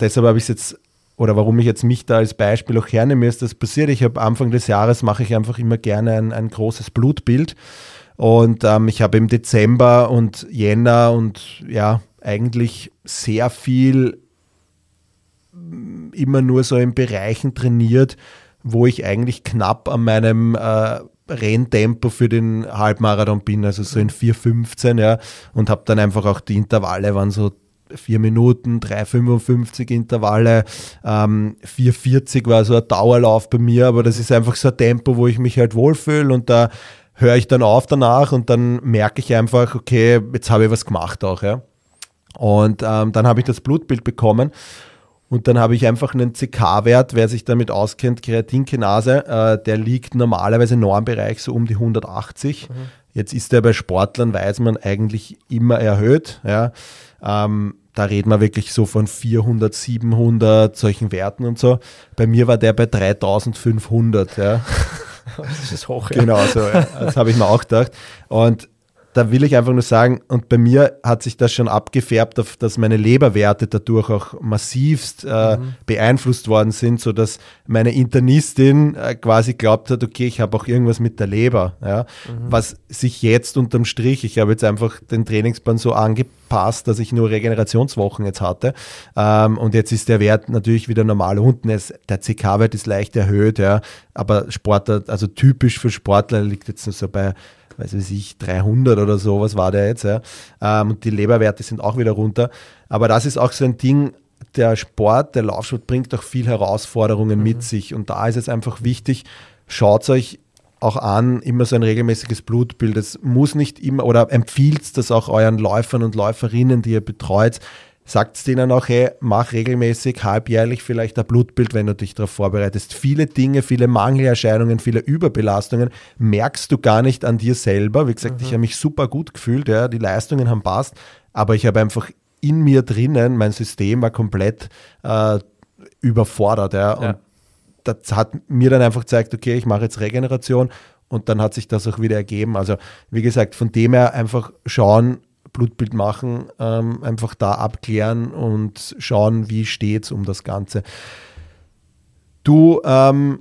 deshalb habe ich es jetzt, oder warum ich jetzt mich da als Beispiel auch hernehme, ist das passiert. Ich habe Anfang des Jahres mache ich einfach immer gerne ein, ein großes Blutbild. Und ähm, ich habe im Dezember und Jänner und ja, eigentlich sehr viel immer nur so in Bereichen trainiert, wo ich eigentlich knapp an meinem äh, Renntempo für den Halbmarathon bin, also so in 4,15, ja, und habe dann einfach auch die Intervalle waren so 4 Minuten, 3,55 Intervalle, ähm, 4,40 war so ein Dauerlauf bei mir, aber das ist einfach so ein Tempo, wo ich mich halt wohlfühle und da höre ich dann auf danach und dann merke ich einfach, okay, jetzt habe ich was gemacht auch, ja. Und ähm, dann habe ich das Blutbild bekommen und dann habe ich einfach einen CK-Wert, wer sich damit auskennt, Kreatinkinase, äh, der liegt normalerweise im Normbereich so um die 180. Mhm. Jetzt ist der bei Sportlern, weiß man, eigentlich immer erhöht. Ja. Ähm, da reden wir wirklich so von 400, 700 solchen Werten und so. Bei mir war der bei 3500. Ja. Das ist hoch. Ja. Genau, so, ja. das habe ich mir auch gedacht. Und da will ich einfach nur sagen, und bei mir hat sich das schon abgefärbt, auf, dass meine Leberwerte dadurch auch massivst äh, mhm. beeinflusst worden sind, sodass meine Internistin äh, quasi glaubt hat, okay, ich habe auch irgendwas mit der Leber. Ja? Mhm. Was sich jetzt unterm Strich, ich habe jetzt einfach den Trainingsplan so angepasst, dass ich nur Regenerationswochen jetzt hatte. Ähm, und jetzt ist der Wert natürlich wieder normal unten. Es, der CK-Wert ist leicht erhöht, ja, aber Sportler, also typisch für Sportler liegt jetzt nur so bei weiß ich, 300 oder so, was war der jetzt, ja. Ähm, und die Leberwerte sind auch wieder runter. Aber das ist auch so ein Ding, der Sport, der Laufsport bringt auch viel Herausforderungen mhm. mit sich. Und da ist es einfach wichtig, schaut euch auch an, immer so ein regelmäßiges Blutbild. Es muss nicht immer oder empfiehlt das auch euren Läufern und Läuferinnen, die ihr betreut, sagt denen auch, hey, mach regelmäßig, halbjährlich vielleicht ein Blutbild, wenn du dich darauf vorbereitest. Viele Dinge, viele Mangelerscheinungen, viele Überbelastungen merkst du gar nicht an dir selber. Wie gesagt, mhm. ich habe mich super gut gefühlt, ja, die Leistungen haben passt, aber ich habe einfach in mir drinnen, mein System war komplett äh, überfordert. Ja, und das hat mir dann einfach gezeigt, okay, ich mache jetzt Regeneration und dann hat sich das auch wieder ergeben. Also wie gesagt, von dem her einfach schauen, Blutbild machen, ähm, einfach da abklären und schauen, wie steht es um das Ganze. Du, ähm,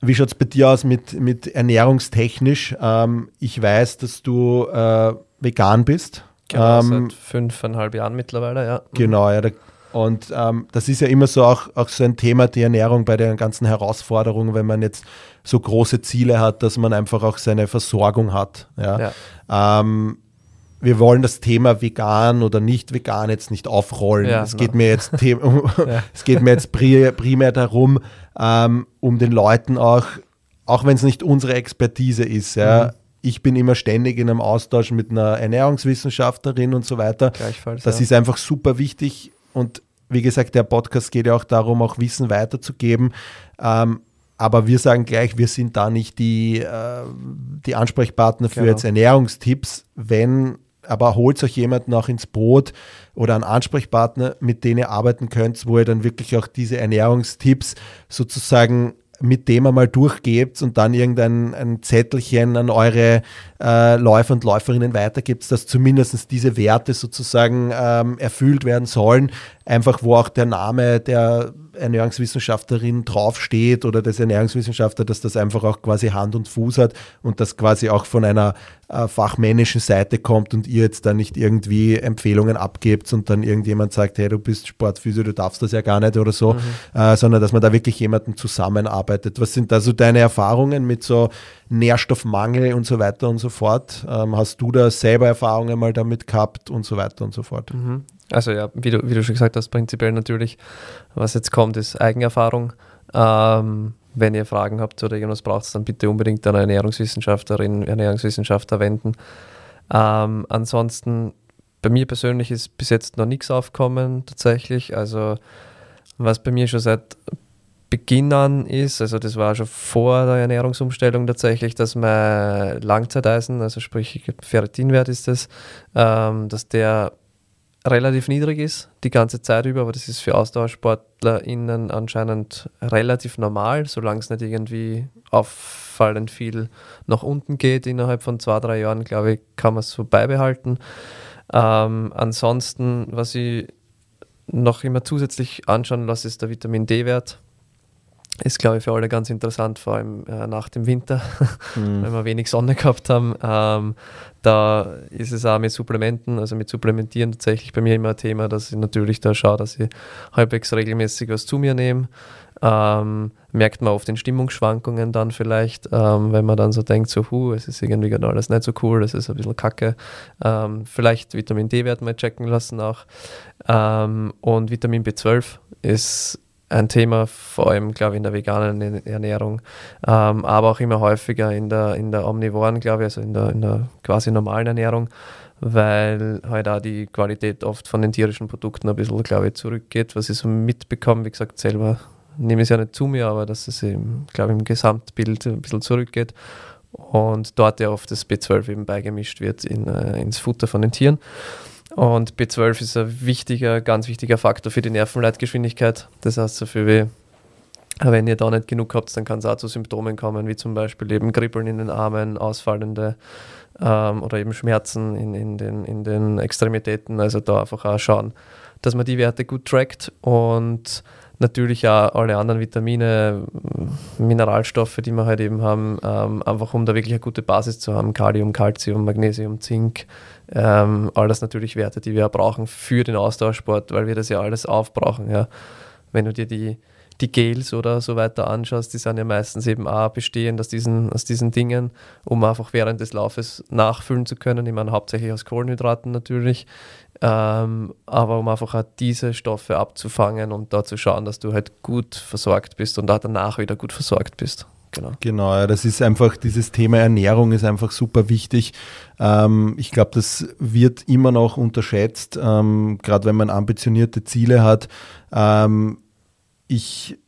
wie schaut es bei dir aus mit, mit ernährungstechnisch? Ähm, ich weiß, dass du äh, vegan bist. Genau, ähm, seit fünfeinhalb Jahren mittlerweile, ja. Genau, ja. Da, und ähm, das ist ja immer so auch, auch so ein Thema, die Ernährung bei den ganzen Herausforderungen, wenn man jetzt so große Ziele hat, dass man einfach auch seine Versorgung hat. Ja. ja. Ähm, wir wollen das Thema vegan oder nicht vegan jetzt nicht aufrollen. Ja, es, geht mir jetzt ja. es geht mir jetzt primär darum, ähm, um den Leuten auch, auch wenn es nicht unsere Expertise ist, ja, mhm. ich bin immer ständig in einem Austausch mit einer Ernährungswissenschaftlerin und so weiter. Das ja. ist einfach super wichtig und wie gesagt, der Podcast geht ja auch darum, auch Wissen weiterzugeben. Ähm, aber wir sagen gleich, wir sind da nicht die, äh, die Ansprechpartner für genau. jetzt Ernährungstipps. Wenn aber holt euch jemanden auch ins Boot oder einen Ansprechpartner, mit dem ihr arbeiten könnt, wo ihr dann wirklich auch diese Ernährungstipps sozusagen mit dem einmal durchgebt und dann irgendein ein Zettelchen an eure äh, Läufer und Läuferinnen weitergibt, dass zumindest diese Werte sozusagen ähm, erfüllt werden sollen. Einfach wo auch der Name der Ernährungswissenschaftlerin draufsteht oder des Ernährungswissenschaftler, dass das einfach auch quasi Hand und Fuß hat und das quasi auch von einer äh, fachmännischen Seite kommt und ihr jetzt dann nicht irgendwie Empfehlungen abgebt und dann irgendjemand sagt, hey, du bist Sportphysio, du darfst das ja gar nicht oder so, mhm. äh, sondern dass man da wirklich jemanden zusammenarbeitet. Was sind da so deine Erfahrungen mit so Nährstoffmangel und so weiter und so fort? Ähm, hast du da selber Erfahrungen mal damit gehabt und so weiter und so fort? Mhm. Also ja, wie du, wie du schon gesagt hast, prinzipiell natürlich, was jetzt kommt, ist Eigenerfahrung. Ähm, wenn ihr Fragen habt oder irgendwas braucht, dann bitte unbedingt an eine Ernährungswissenschaftlerin, Ernährungswissenschaftler wenden. Ähm, ansonsten, bei mir persönlich ist bis jetzt noch nichts aufgekommen tatsächlich. Also was bei mir schon seit Beginn an ist, also das war schon vor der Ernährungsumstellung tatsächlich, dass mein Langzeiteisen, also sprich Ferritinwert ist das, ähm, dass der relativ niedrig ist, die ganze Zeit über, aber das ist für AusdauersportlerInnen anscheinend relativ normal, solange es nicht irgendwie auffallend viel nach unten geht. Innerhalb von zwei, drei Jahren, glaube ich, kann man es so beibehalten. Ähm, ansonsten, was ich noch immer zusätzlich anschauen lasse, ist der Vitamin D-Wert. Ist, glaube ich, für alle ganz interessant, vor allem äh, nach dem Winter, mhm. wenn wir wenig Sonne gehabt haben. Ähm, da ist es auch mit Supplementen, also mit Supplementieren tatsächlich bei mir immer ein Thema, dass ich natürlich da schaue, dass ich halbwegs regelmäßig was zu mir nehme. Ähm, merkt man oft den Stimmungsschwankungen dann vielleicht, ähm, wenn man dann so denkt, so, hu, es ist irgendwie gerade alles nicht so cool, es ist ein bisschen kacke. Ähm, vielleicht Vitamin D-Wert mal checken lassen auch. Ähm, und Vitamin B12 ist ein Thema, vor allem, glaube ich, in der veganen Ernährung, ähm, aber auch immer häufiger in der, in der omnivoren, glaube ich, also in der, in der quasi normalen Ernährung, weil halt auch die Qualität oft von den tierischen Produkten ein bisschen, glaube ich, zurückgeht, was ich so mitbekomme, wie gesagt, selber nehme ich es ja nicht zu mir, aber dass es, eben, glaube ich, im Gesamtbild ein bisschen zurückgeht und dort ja oft das B12 eben beigemischt wird in, äh, ins Futter von den Tieren. Und B12 ist ein wichtiger, ganz wichtiger Faktor für die Nervenleitgeschwindigkeit. Das heißt, so viel wie wenn ihr da nicht genug habt, dann kann es auch zu Symptomen kommen, wie zum Beispiel eben Kribbeln in den Armen, ausfallende ähm, oder eben Schmerzen in, in, den, in den Extremitäten. Also da einfach auch schauen, dass man die Werte gut trackt und natürlich auch alle anderen Vitamine, Mineralstoffe, die wir halt eben haben, ähm, einfach um da wirklich eine gute Basis zu haben. Kalium, Calcium, Magnesium, Zink, ähm, alles natürlich Werte, die wir brauchen für den Austauschsport, weil wir das ja alles aufbrauchen. Ja. Wenn du dir die die Gels oder so weiter anschaust, die sind ja meistens eben auch bestehend aus diesen, aus diesen Dingen, um einfach während des Laufes nachfüllen zu können. Ich meine, hauptsächlich aus Kohlenhydraten natürlich, ähm, aber um einfach auch diese Stoffe abzufangen und da zu schauen, dass du halt gut versorgt bist und auch danach wieder gut versorgt bist. Genau. genau, das ist einfach, dieses Thema Ernährung ist einfach super wichtig. Ähm, ich glaube, das wird immer noch unterschätzt, ähm, gerade wenn man ambitionierte Ziele hat. Ähm, ich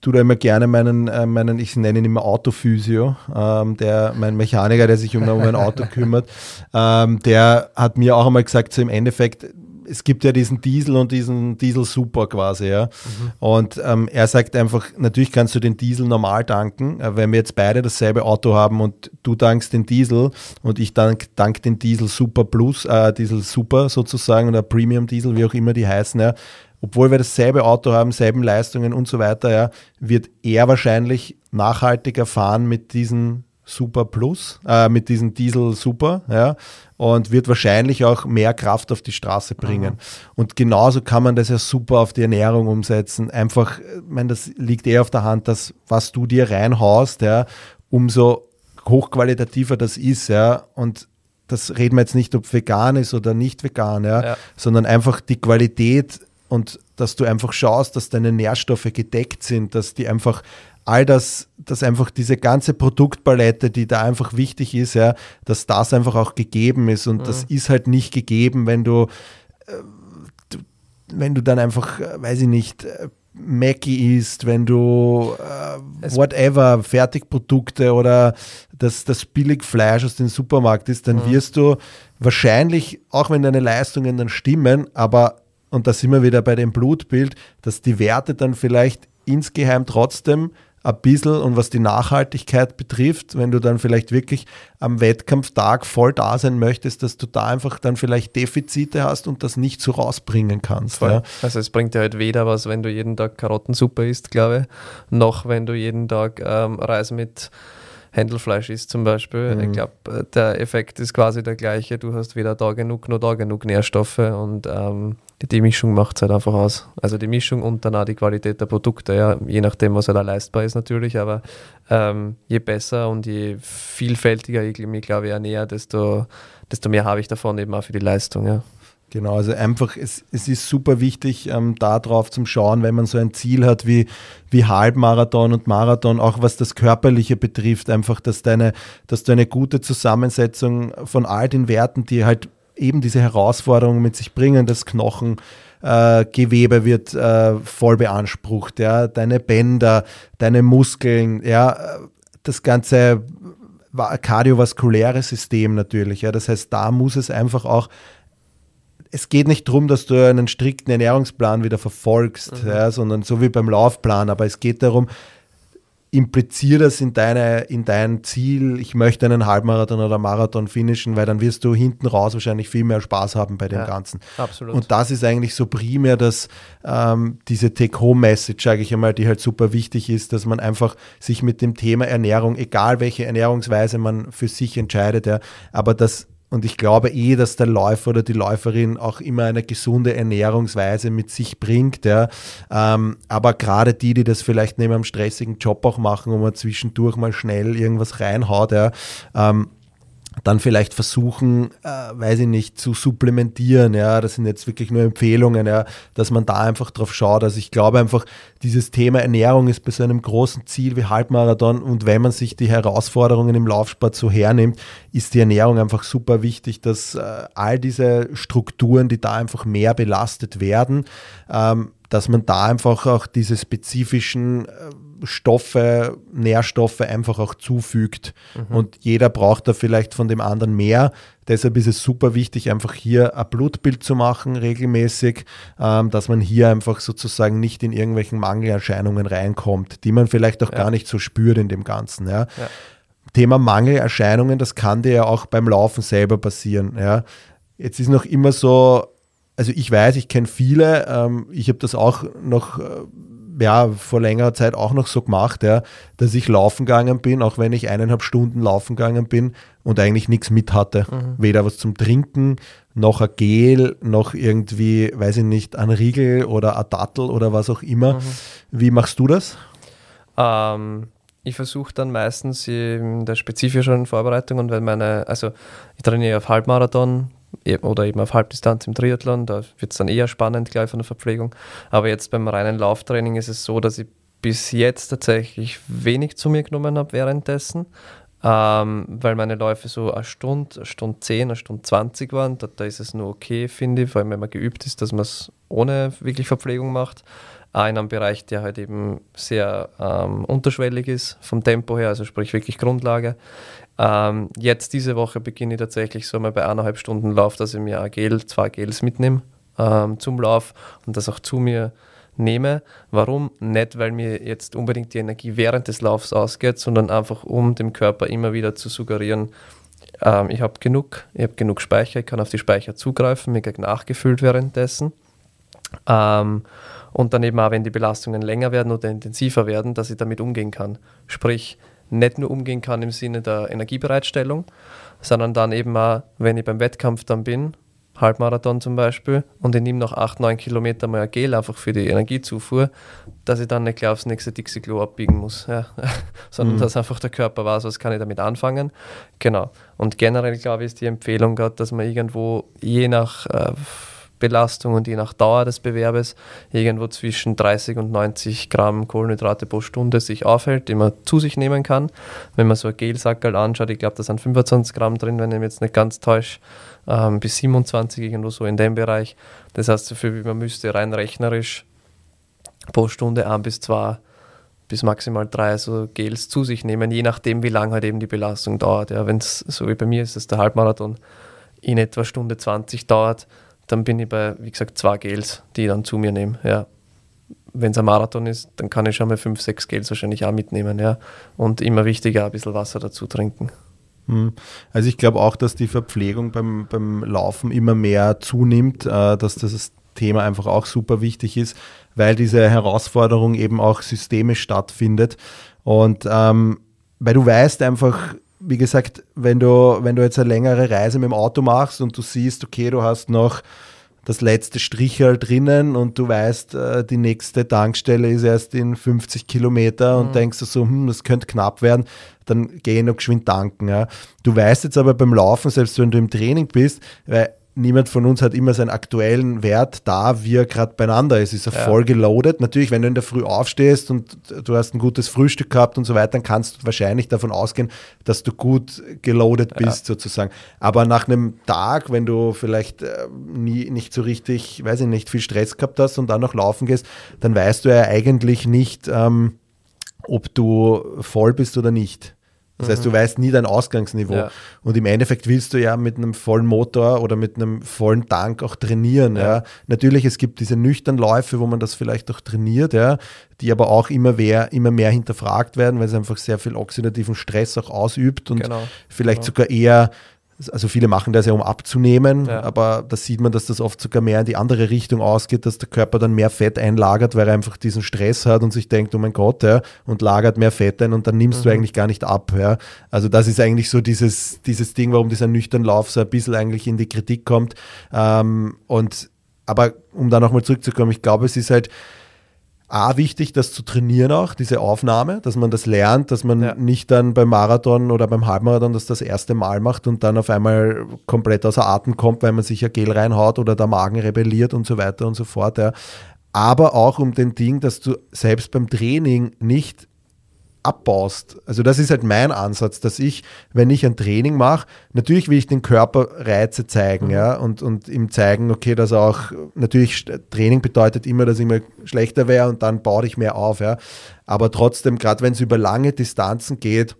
tue da immer gerne meinen, äh, meinen ich nenne ihn immer Autophysio, ähm, der, mein Mechaniker, der sich um, um ein Auto kümmert, der hat mir auch einmal gesagt, so im Endeffekt, es gibt ja diesen Diesel und diesen Diesel Super quasi, ja. Mhm. Und ähm, er sagt einfach, natürlich kannst du den Diesel normal tanken, äh, wenn wir jetzt beide dasselbe Auto haben und du tankst den Diesel und ich dank, dank den Diesel Super Plus, äh, Diesel Super sozusagen oder Premium Diesel, wie auch immer die heißen, ja, obwohl wir dasselbe Auto haben, selben Leistungen und so weiter, ja, wird er wahrscheinlich nachhaltiger fahren mit diesen Super Plus, äh, mit diesem Diesel Super, ja, und wird wahrscheinlich auch mehr Kraft auf die Straße bringen. Mhm. Und genauso kann man das ja super auf die Ernährung umsetzen. Einfach, ich meine, das liegt eher auf der Hand, dass was du dir reinhaust, ja, umso hochqualitativer das ist, ja, und das reden wir jetzt nicht, ob vegan ist oder nicht vegan, ja, ja. sondern einfach die Qualität und dass du einfach schaust, dass deine Nährstoffe gedeckt sind, dass die einfach all das, dass einfach diese ganze Produktpalette, die da einfach wichtig ist, ja, dass das einfach auch gegeben ist und mhm. das ist halt nicht gegeben, wenn du, äh, wenn du dann einfach, äh, weiß ich nicht, äh, Mackie isst, wenn du äh, whatever, Fertigprodukte oder das, das Billigfleisch aus dem Supermarkt ist, dann mhm. wirst du wahrscheinlich, auch wenn deine Leistungen dann stimmen, aber und da sind wir wieder bei dem Blutbild, dass die Werte dann vielleicht insgeheim trotzdem ein bisschen und was die Nachhaltigkeit betrifft, wenn du dann vielleicht wirklich am Wettkampftag voll da sein möchtest, dass du da einfach dann vielleicht Defizite hast und das nicht so rausbringen kannst. Ja. Also es bringt dir halt weder was, wenn du jeden Tag Karottensuppe isst, glaube ich, noch wenn du jeden Tag ähm, Reis mit Händelfleisch isst zum Beispiel. Mhm. Ich glaube, der Effekt ist quasi der gleiche. Du hast weder da genug noch da genug Nährstoffe und ähm, die Mischung macht es halt einfach aus. Also die Mischung und dann auch die Qualität der Produkte, ja, je nachdem, was halt auch leistbar ist natürlich, aber ähm, je besser und je vielfältiger ich mich, glaube ich, ernähre, desto, desto mehr habe ich davon eben auch für die Leistung, ja. Genau, also einfach, es, es ist super wichtig, ähm, da drauf zu schauen, wenn man so ein Ziel hat wie, wie Halbmarathon und Marathon, auch was das Körperliche betrifft, einfach, dass, deine, dass du eine gute Zusammensetzung von all den Werten, die halt eben diese Herausforderungen mit sich bringen, das Knochengewebe äh, wird äh, voll beansprucht, ja, deine Bänder, deine Muskeln, ja, das ganze kardiovaskuläre System natürlich, ja, das heißt, da muss es einfach auch es geht nicht darum, dass du einen strikten Ernährungsplan wieder verfolgst, mhm. ja, sondern so wie beim Laufplan, aber es geht darum, implizier das in, deine, in dein Ziel, ich möchte einen Halbmarathon oder Marathon finishen, weil dann wirst du hinten raus wahrscheinlich viel mehr Spaß haben bei dem ja, Ganzen. Absolut. Und das ist eigentlich so primär, dass ähm, diese Take-Home-Message, sage ich einmal, die halt super wichtig ist, dass man einfach sich mit dem Thema Ernährung, egal welche Ernährungsweise man für sich entscheidet, ja, aber dass und ich glaube eh, dass der Läufer oder die Läuferin auch immer eine gesunde Ernährungsweise mit sich bringt. Ja. Ähm, aber gerade die, die das vielleicht neben einem stressigen Job auch machen, wo man zwischendurch mal schnell irgendwas reinhaut, ja, ähm, dann vielleicht versuchen, äh, weiß ich nicht, zu supplementieren. Ja, das sind jetzt wirklich nur Empfehlungen, ja, dass man da einfach drauf schaut. Also ich glaube einfach, dieses Thema Ernährung ist bei so einem großen Ziel wie Halbmarathon und wenn man sich die Herausforderungen im Laufsport so hernimmt, ist die Ernährung einfach super wichtig, dass äh, all diese Strukturen, die da einfach mehr belastet werden, ähm, dass man da einfach auch diese spezifischen äh, Stoffe, Nährstoffe einfach auch zufügt. Mhm. Und jeder braucht da vielleicht von dem anderen mehr. Deshalb ist es super wichtig, einfach hier ein Blutbild zu machen regelmäßig, ähm, dass man hier einfach sozusagen nicht in irgendwelchen Mangelerscheinungen reinkommt, die man vielleicht auch ja. gar nicht so spürt in dem Ganzen. Ja. ja. Thema Mangelerscheinungen, das kann dir ja auch beim Laufen selber passieren. Ja. Jetzt ist noch immer so, also ich weiß, ich kenne viele, ähm, ich habe das auch noch äh, ja, vor längerer Zeit auch noch so gemacht, ja, dass ich laufen gegangen bin, auch wenn ich eineinhalb Stunden laufen gegangen bin und eigentlich nichts mit hatte. Mhm. Weder was zum Trinken, noch ein Gel, noch irgendwie, weiß ich nicht, ein Riegel oder ein Dattel oder was auch immer. Mhm. Wie machst du das? Ähm, ich versuche dann meistens in der spezifischen Vorbereitung und wenn meine, also ich trainiere auf Halbmarathon, oder eben auf Halbdistanz im Triathlon, da wird es dann eher spannend gleich von der Verpflegung. Aber jetzt beim reinen Lauftraining ist es so, dass ich bis jetzt tatsächlich wenig zu mir genommen habe währenddessen, ähm, weil meine Läufe so eine Stunde, eine Stunde 10, eine Stunde 20 waren. Da, da ist es nur okay, finde ich, vor allem wenn man geübt ist, dass man es ohne wirklich Verpflegung macht. Auch in einem Bereich, der halt eben sehr ähm, unterschwellig ist vom Tempo her, also sprich wirklich Grundlage. Ähm, jetzt diese Woche beginne ich tatsächlich so mal bei eineinhalb Stunden Lauf, dass ich mir ein Gel, zwei Gels mitnehme ähm, zum Lauf und das auch zu mir nehme. Warum? Nicht, weil mir jetzt unbedingt die Energie während des Laufs ausgeht, sondern einfach um dem Körper immer wieder zu suggerieren, ähm, ich habe genug, ich habe genug Speicher, ich kann auf die Speicher zugreifen, mir kriege nachgefüllt währenddessen. Ähm, und dann eben auch, wenn die Belastungen länger werden oder intensiver werden, dass ich damit umgehen kann. Sprich, nicht nur umgehen kann im Sinne der Energiebereitstellung, sondern dann eben auch, wenn ich beim Wettkampf dann bin, Halbmarathon zum Beispiel, und ich nehme noch 8, 9 Kilometer mal ein Gel einfach für die Energiezufuhr, dass ich dann nicht gleich aufs nächste Dixie-Klo abbiegen muss, ja. sondern mhm. dass einfach der Körper weiß, was kann ich damit anfangen. Genau. Und generell, glaube ich, ist die Empfehlung gerade, dass man irgendwo je nach äh, Belastung und je nach Dauer des Bewerbes irgendwo zwischen 30 und 90 Gramm Kohlenhydrate pro Stunde sich aufhält, die man zu sich nehmen kann. Wenn man so ein Gelsackerl anschaut, ich glaube, da sind 25 Gramm drin, wenn ich mich jetzt nicht ganz täusche, ähm, bis 27 irgendwo so in dem Bereich. Das heißt, so viel wie man müsste rein rechnerisch pro Stunde ein bis zwei bis maximal drei so Gels zu sich nehmen, je nachdem, wie lange halt eben die Belastung dauert. Ja, Wenn es so wie bei mir ist, dass der Halbmarathon in etwa Stunde 20 dauert, dann bin ich bei, wie gesagt, zwei Gels, die ich dann zu mir nehme. Ja. Wenn es ein Marathon ist, dann kann ich schon mal fünf, sechs Gels wahrscheinlich auch mitnehmen. Ja. Und immer wichtiger, ein bisschen Wasser dazu trinken. Hm. Also ich glaube auch, dass die Verpflegung beim, beim Laufen immer mehr zunimmt, äh, dass das Thema einfach auch super wichtig ist, weil diese Herausforderung eben auch systemisch stattfindet. Und ähm, weil du weißt einfach, wie gesagt, wenn du, wenn du jetzt eine längere Reise mit dem Auto machst und du siehst, okay, du hast noch das letzte Strichel drinnen und du weißt, äh, die nächste Tankstelle ist erst in 50 Kilometer und mhm. denkst du so, hm, das könnte knapp werden, dann geh noch geschwind tanken. Ja. Du weißt jetzt aber beim Laufen, selbst wenn du im Training bist, weil niemand von uns hat immer seinen aktuellen Wert da, wie er gerade beieinander ist. Ist er ja. voll geloadet? Natürlich, wenn du in der Früh aufstehst und du hast ein gutes Frühstück gehabt und so weiter, dann kannst du wahrscheinlich davon ausgehen, dass du gut geloadet bist, ja. sozusagen. Aber nach einem Tag, wenn du vielleicht äh, nie nicht so richtig, weiß ich nicht, viel Stress gehabt hast und dann noch laufen gehst, dann weißt du ja eigentlich nicht, ähm, ob du voll bist oder nicht. Das heißt, du mhm. weißt nie dein Ausgangsniveau. Ja. Und im Endeffekt willst du ja mit einem vollen Motor oder mit einem vollen Tank auch trainieren. Ja. ja. Natürlich, es gibt diese nüchternen Läufe, wo man das vielleicht auch trainiert, ja, die aber auch immer mehr, immer mehr hinterfragt werden, weil es einfach sehr viel oxidativen Stress auch ausübt und genau. vielleicht genau. sogar eher also viele machen das ja, um abzunehmen, ja. aber da sieht man, dass das oft sogar mehr in die andere Richtung ausgeht, dass der Körper dann mehr Fett einlagert, weil er einfach diesen Stress hat und sich denkt, oh mein Gott, ja, und lagert mehr Fett ein und dann nimmst mhm. du eigentlich gar nicht ab. Ja. Also das ist eigentlich so dieses, dieses Ding, warum dieser nüchtern Lauf so ein bisschen eigentlich in die Kritik kommt. Ähm, und aber um da nochmal zurückzukommen, ich glaube, es ist halt, A, wichtig, das zu trainieren auch, diese Aufnahme, dass man das lernt, dass man ja. nicht dann beim Marathon oder beim Halbmarathon das das erste Mal macht und dann auf einmal komplett außer Atem kommt, weil man sich ja Gel reinhaut oder der Magen rebelliert und so weiter und so fort. Ja. Aber auch um den Ding, dass du selbst beim Training nicht abbaust. Also das ist halt mein Ansatz, dass ich, wenn ich ein Training mache, natürlich will ich den Körper Reize zeigen, mhm. ja, und, und ihm zeigen, okay, dass auch, natürlich Training bedeutet immer, dass ich immer schlechter wäre und dann baue ich mehr auf, ja. Aber trotzdem, gerade wenn es über lange Distanzen geht,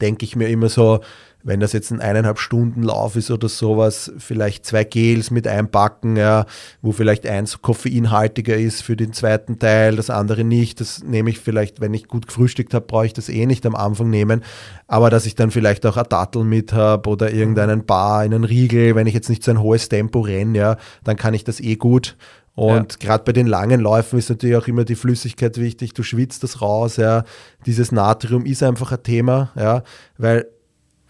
denke ich mir immer so, wenn das jetzt ein eineinhalb Stunden Lauf ist oder sowas, vielleicht zwei Gels mit einpacken, ja, wo vielleicht eins koffeinhaltiger ist für den zweiten Teil, das andere nicht. Das nehme ich vielleicht, wenn ich gut gefrühstückt habe, brauche ich das eh nicht am Anfang nehmen. Aber dass ich dann vielleicht auch ein Dattel mit habe oder irgendeinen Bar, einen Riegel, wenn ich jetzt nicht so ein hohes Tempo renne, ja, dann kann ich das eh gut. Und ja. gerade bei den langen Läufen ist natürlich auch immer die Flüssigkeit wichtig. Du schwitzt das raus, ja. Dieses Natrium ist einfach ein Thema, ja, weil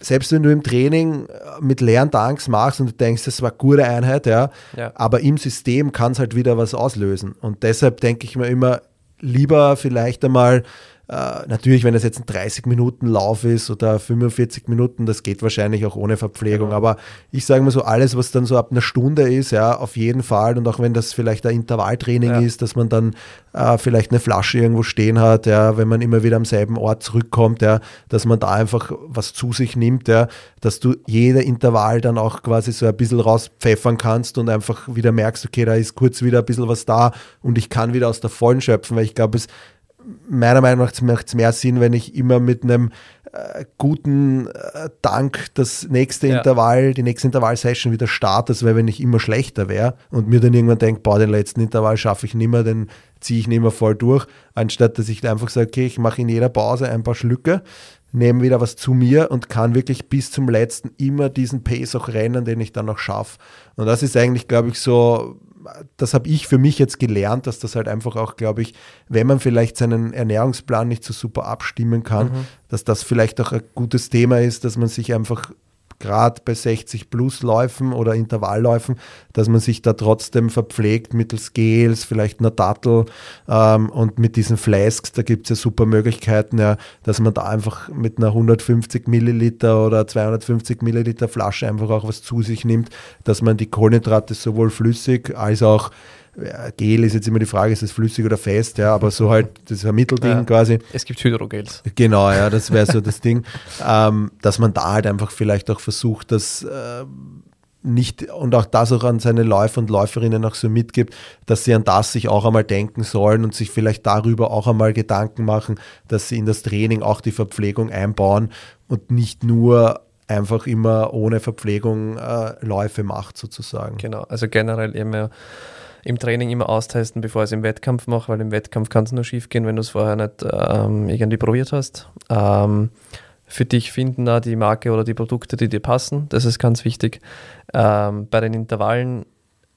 selbst wenn du im Training äh, mit leeren Tanks machst und du denkst, das war eine gute Einheit, ja, ja. aber im System kann es halt wieder was auslösen. Und deshalb denke ich mir immer, lieber vielleicht einmal äh, natürlich, wenn es jetzt ein 30 Minuten Lauf ist oder 45 Minuten, das geht wahrscheinlich auch ohne Verpflegung. Genau. Aber ich sage mal so, alles, was dann so ab einer Stunde ist, ja, auf jeden Fall. Und auch wenn das vielleicht ein Intervalltraining ja. ist, dass man dann äh, vielleicht eine Flasche irgendwo stehen hat, ja, wenn man immer wieder am selben Ort zurückkommt, ja, dass man da einfach was zu sich nimmt, ja, dass du jeder Intervall dann auch quasi so ein bisschen rauspfeffern kannst und einfach wieder merkst, okay, da ist kurz wieder ein bisschen was da und ich kann wieder aus der Vollen schöpfen, weil ich glaube, es meiner Meinung nach macht es mehr Sinn, wenn ich immer mit einem äh, guten äh, Dank das nächste ja. Intervall, die nächste Intervallsession wieder starte, als wenn ich immer schlechter wäre und mir dann irgendwann denke, boah, den letzten Intervall schaffe ich nicht mehr, den ziehe ich nicht mehr voll durch, anstatt dass ich einfach sage, okay, ich mache in jeder Pause ein paar Schlücke, nehme wieder was zu mir und kann wirklich bis zum letzten immer diesen Pace auch rennen, den ich dann noch schaffe. Und das ist eigentlich, glaube ich, so das habe ich für mich jetzt gelernt, dass das halt einfach auch, glaube ich, wenn man vielleicht seinen Ernährungsplan nicht so super abstimmen kann, mhm. dass das vielleicht auch ein gutes Thema ist, dass man sich einfach gerade bei 60 plus Läufen oder Intervallläufen, dass man sich da trotzdem verpflegt mittels Gels, vielleicht einer Dattel ähm, und mit diesen Flasks, da gibt es ja super Möglichkeiten, ja, dass man da einfach mit einer 150 Milliliter oder 250 Milliliter Flasche einfach auch was zu sich nimmt, dass man die Kohlenhydrate sowohl flüssig als auch Gel ist jetzt immer die Frage, ist es flüssig oder fest, ja, aber so halt, das Mittelding ja, quasi. Es gibt Hydrogels. Genau, ja, das wäre so das Ding, ähm, dass man da halt einfach vielleicht auch versucht, das äh, nicht und auch das auch an seine Läufer und Läuferinnen auch so mitgibt, dass sie an das sich auch einmal denken sollen und sich vielleicht darüber auch einmal Gedanken machen, dass sie in das Training auch die Verpflegung einbauen und nicht nur einfach immer ohne Verpflegung äh, Läufe macht sozusagen. Genau, also generell immer im Training immer austesten, bevor ich es im Wettkampf mache, weil im Wettkampf kann es nur schief gehen, wenn du es vorher nicht ähm, irgendwie probiert hast. Ähm, für dich finden da die Marke oder die Produkte, die dir passen. Das ist ganz wichtig. Ähm, bei den Intervallen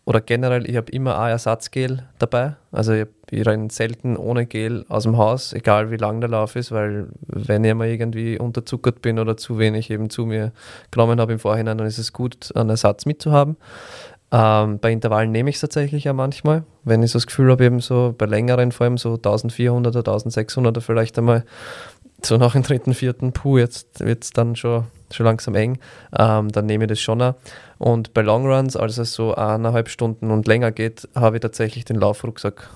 oder generell, ich habe immer ein Ersatzgel dabei. Also ich, ich renne selten ohne Gel aus dem Haus, egal wie lang der Lauf ist, weil wenn ich mal irgendwie unterzuckert bin oder zu wenig eben zu mir genommen habe im Vorhinein, dann ist es gut, einen Ersatz mitzuhaben. Ähm, bei Intervallen nehme ich es tatsächlich ja manchmal, wenn ich so das Gefühl habe, eben so bei längeren, vor allem so 1400er, 1600er vielleicht einmal, so nach dem dritten, vierten, puh, jetzt wird es dann schon, schon langsam eng, ähm, dann nehme ich das schon auch. Und bei Longruns, als es so eineinhalb Stunden und länger geht, habe ich tatsächlich den Laufrucksack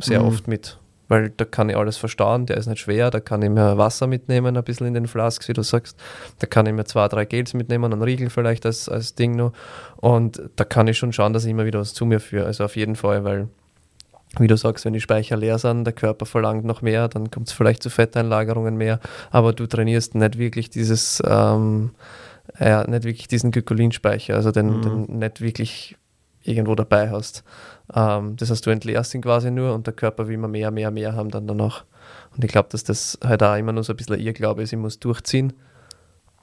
sehr mhm. oft mit weil da kann ich alles verstauen, der ist nicht schwer, da kann ich mir Wasser mitnehmen, ein bisschen in den Flasks, wie du sagst, da kann ich mir zwei, drei Gels mitnehmen, einen Riegel vielleicht als, als Ding noch und da kann ich schon schauen, dass ich immer wieder was zu mir führe, also auf jeden Fall, weil wie du sagst, wenn die Speicher leer sind, der Körper verlangt noch mehr, dann kommt es vielleicht zu Fetteinlagerungen mehr, aber du trainierst nicht wirklich dieses, ähm, ja, nicht wirklich diesen Glykolinspeicher, also den, mhm. den nicht wirklich irgendwo dabei hast. Ähm, das heißt, du entleerst ihn quasi nur und der Körper will immer mehr, mehr, mehr haben dann danach. Und ich glaube, dass das halt auch immer nur so ein bisschen ein Irrglaube ist, ich muss durchziehen.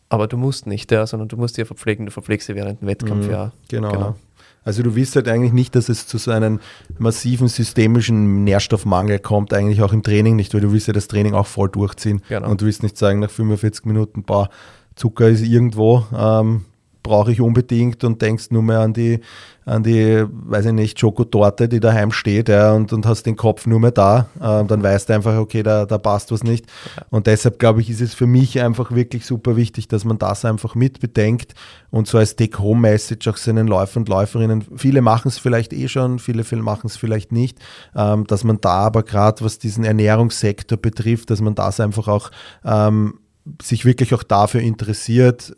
Aber du musst nicht, ja, sondern du musst dich ja verpflegen, du verpflegst dich während dem Wettkampf, mhm, ja. Genau. genau. Also du willst halt eigentlich nicht, dass es zu so einem massiven systemischen Nährstoffmangel kommt, eigentlich auch im Training nicht, weil du willst ja das Training auch voll durchziehen. Genau. Und du willst nicht sagen, nach 45 Minuten, boah, Zucker ist irgendwo, ähm, brauche ich unbedingt und denkst nur mehr an die, an die, weiß ich nicht, Schokotorte, die daheim steht ja, und, und hast den Kopf nur mehr da, äh, dann weißt du einfach, okay, da, da passt was nicht. Und deshalb glaube ich, ist es für mich einfach wirklich super wichtig, dass man das einfach mit bedenkt und so als Take-Home-Message auch seinen Läufer und Läuferinnen, viele machen es vielleicht eh schon, viele, viele machen es vielleicht nicht, ähm, dass man da aber gerade, was diesen Ernährungssektor betrifft, dass man das einfach auch ähm, sich wirklich auch dafür interessiert,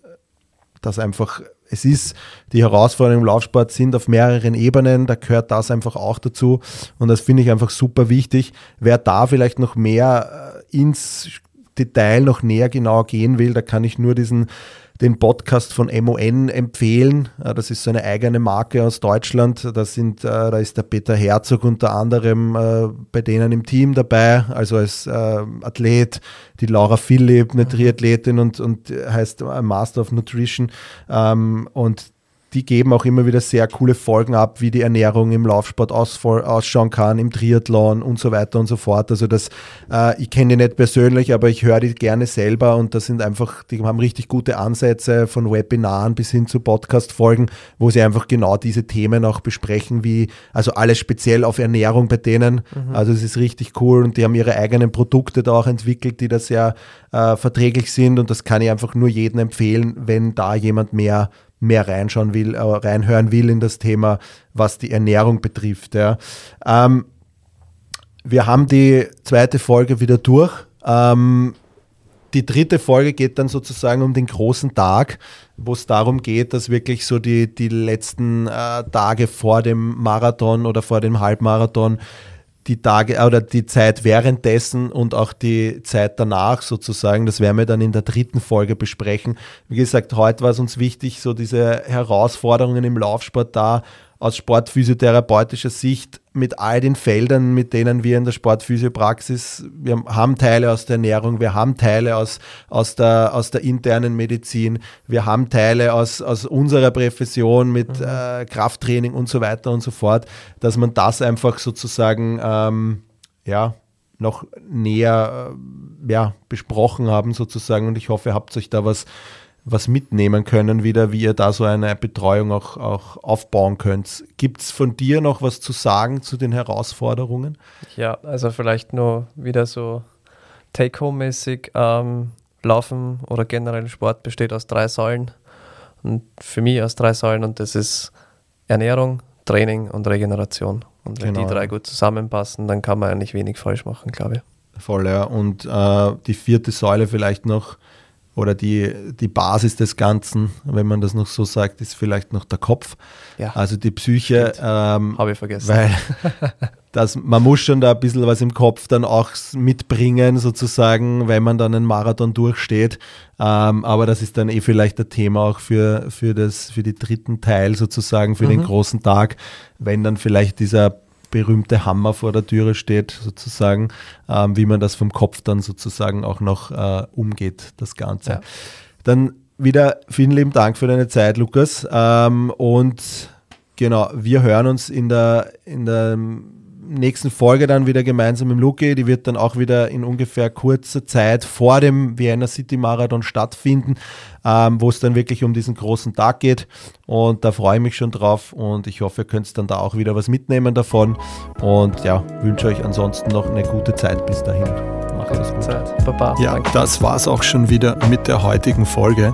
dass einfach es ist, die Herausforderungen im Laufsport sind auf mehreren Ebenen, da gehört das einfach auch dazu und das finde ich einfach super wichtig. Wer da vielleicht noch mehr äh, ins Detail noch näher genau gehen will, da kann ich nur diesen den Podcast von MON empfehlen. Äh, das ist so eine eigene Marke aus Deutschland. Da, sind, äh, da ist der Peter Herzog unter anderem äh, bei denen im Team dabei, also als Athlet, die Laura Philipp, eine mhm. Triathletin und, und heißt Master of Nutrition. Ähm, und die geben auch immer wieder sehr coole Folgen ab, wie die Ernährung im Laufsport ausschauen kann, im Triathlon und so weiter und so fort. Also das, äh, ich kenne die nicht persönlich, aber ich höre die gerne selber und das sind einfach, die haben richtig gute Ansätze von Webinaren bis hin zu Podcast-Folgen, wo sie einfach genau diese Themen auch besprechen, wie, also alles speziell auf Ernährung bei denen. Mhm. Also es ist richtig cool und die haben ihre eigenen Produkte da auch entwickelt, die da sehr äh, verträglich sind und das kann ich einfach nur jedem empfehlen, wenn da jemand mehr mehr reinschauen will, äh, reinhören will in das Thema, was die Ernährung betrifft. Ja. Ähm, wir haben die zweite Folge wieder durch. Ähm, die dritte Folge geht dann sozusagen um den großen Tag, wo es darum geht, dass wirklich so die, die letzten äh, Tage vor dem Marathon oder vor dem Halbmarathon die Tage oder die Zeit währenddessen und auch die Zeit danach sozusagen, das werden wir dann in der dritten Folge besprechen. Wie gesagt, heute war es uns wichtig, so diese Herausforderungen im Laufsport da aus sportphysiotherapeutischer Sicht mit all den Feldern, mit denen wir in der Sportphysiopraxis, wir haben Teile aus der Ernährung, wir haben Teile aus, aus, der, aus der internen Medizin, wir haben Teile aus, aus unserer Profession mit mhm. äh, Krafttraining und so weiter und so fort, dass man das einfach sozusagen ähm, ja, noch näher äh, ja, besprochen haben sozusagen und ich hoffe, ihr habt euch da was was mitnehmen können, wieder, wie ihr da so eine Betreuung auch, auch aufbauen könnt. Gibt es von dir noch was zu sagen zu den Herausforderungen? Ja, also vielleicht nur wieder so Take-Home-mäßig. Ähm, Laufen oder generell Sport besteht aus drei Säulen und für mich aus drei Säulen und das ist Ernährung, Training und Regeneration. Und wenn genau. die drei gut zusammenpassen, dann kann man eigentlich wenig falsch machen, glaube ich. Voll, ja. Und äh, die vierte Säule vielleicht noch oder die, die Basis des Ganzen, wenn man das noch so sagt, ist vielleicht noch der Kopf. Ja. Also die Psyche. Ähm, Habe ich vergessen. Weil das, man muss schon da ein bisschen was im Kopf dann auch mitbringen, sozusagen, wenn man dann einen Marathon durchsteht. Ähm, aber das ist dann eh vielleicht ein Thema auch für, für, das, für den dritten Teil sozusagen, für mhm. den großen Tag, wenn dann vielleicht dieser berühmte Hammer vor der Türe steht, sozusagen, ähm, wie man das vom Kopf dann sozusagen auch noch äh, umgeht, das Ganze. Ja. Dann wieder vielen lieben Dank für deine Zeit, Lukas. Ähm, und genau, wir hören uns in der, in der nächsten Folge dann wieder gemeinsam mit Luki. Die wird dann auch wieder in ungefähr kurzer Zeit vor dem Vienna City Marathon stattfinden, ähm, wo es dann wirklich um diesen großen Tag geht. Und da freue ich mich schon drauf und ich hoffe, ihr könnt dann da auch wieder was mitnehmen davon. Und ja, wünsche euch ansonsten noch eine gute Zeit bis dahin. Macht es gut. Zeit. Baba. Ja, Danke. das war's auch schon wieder mit der heutigen Folge.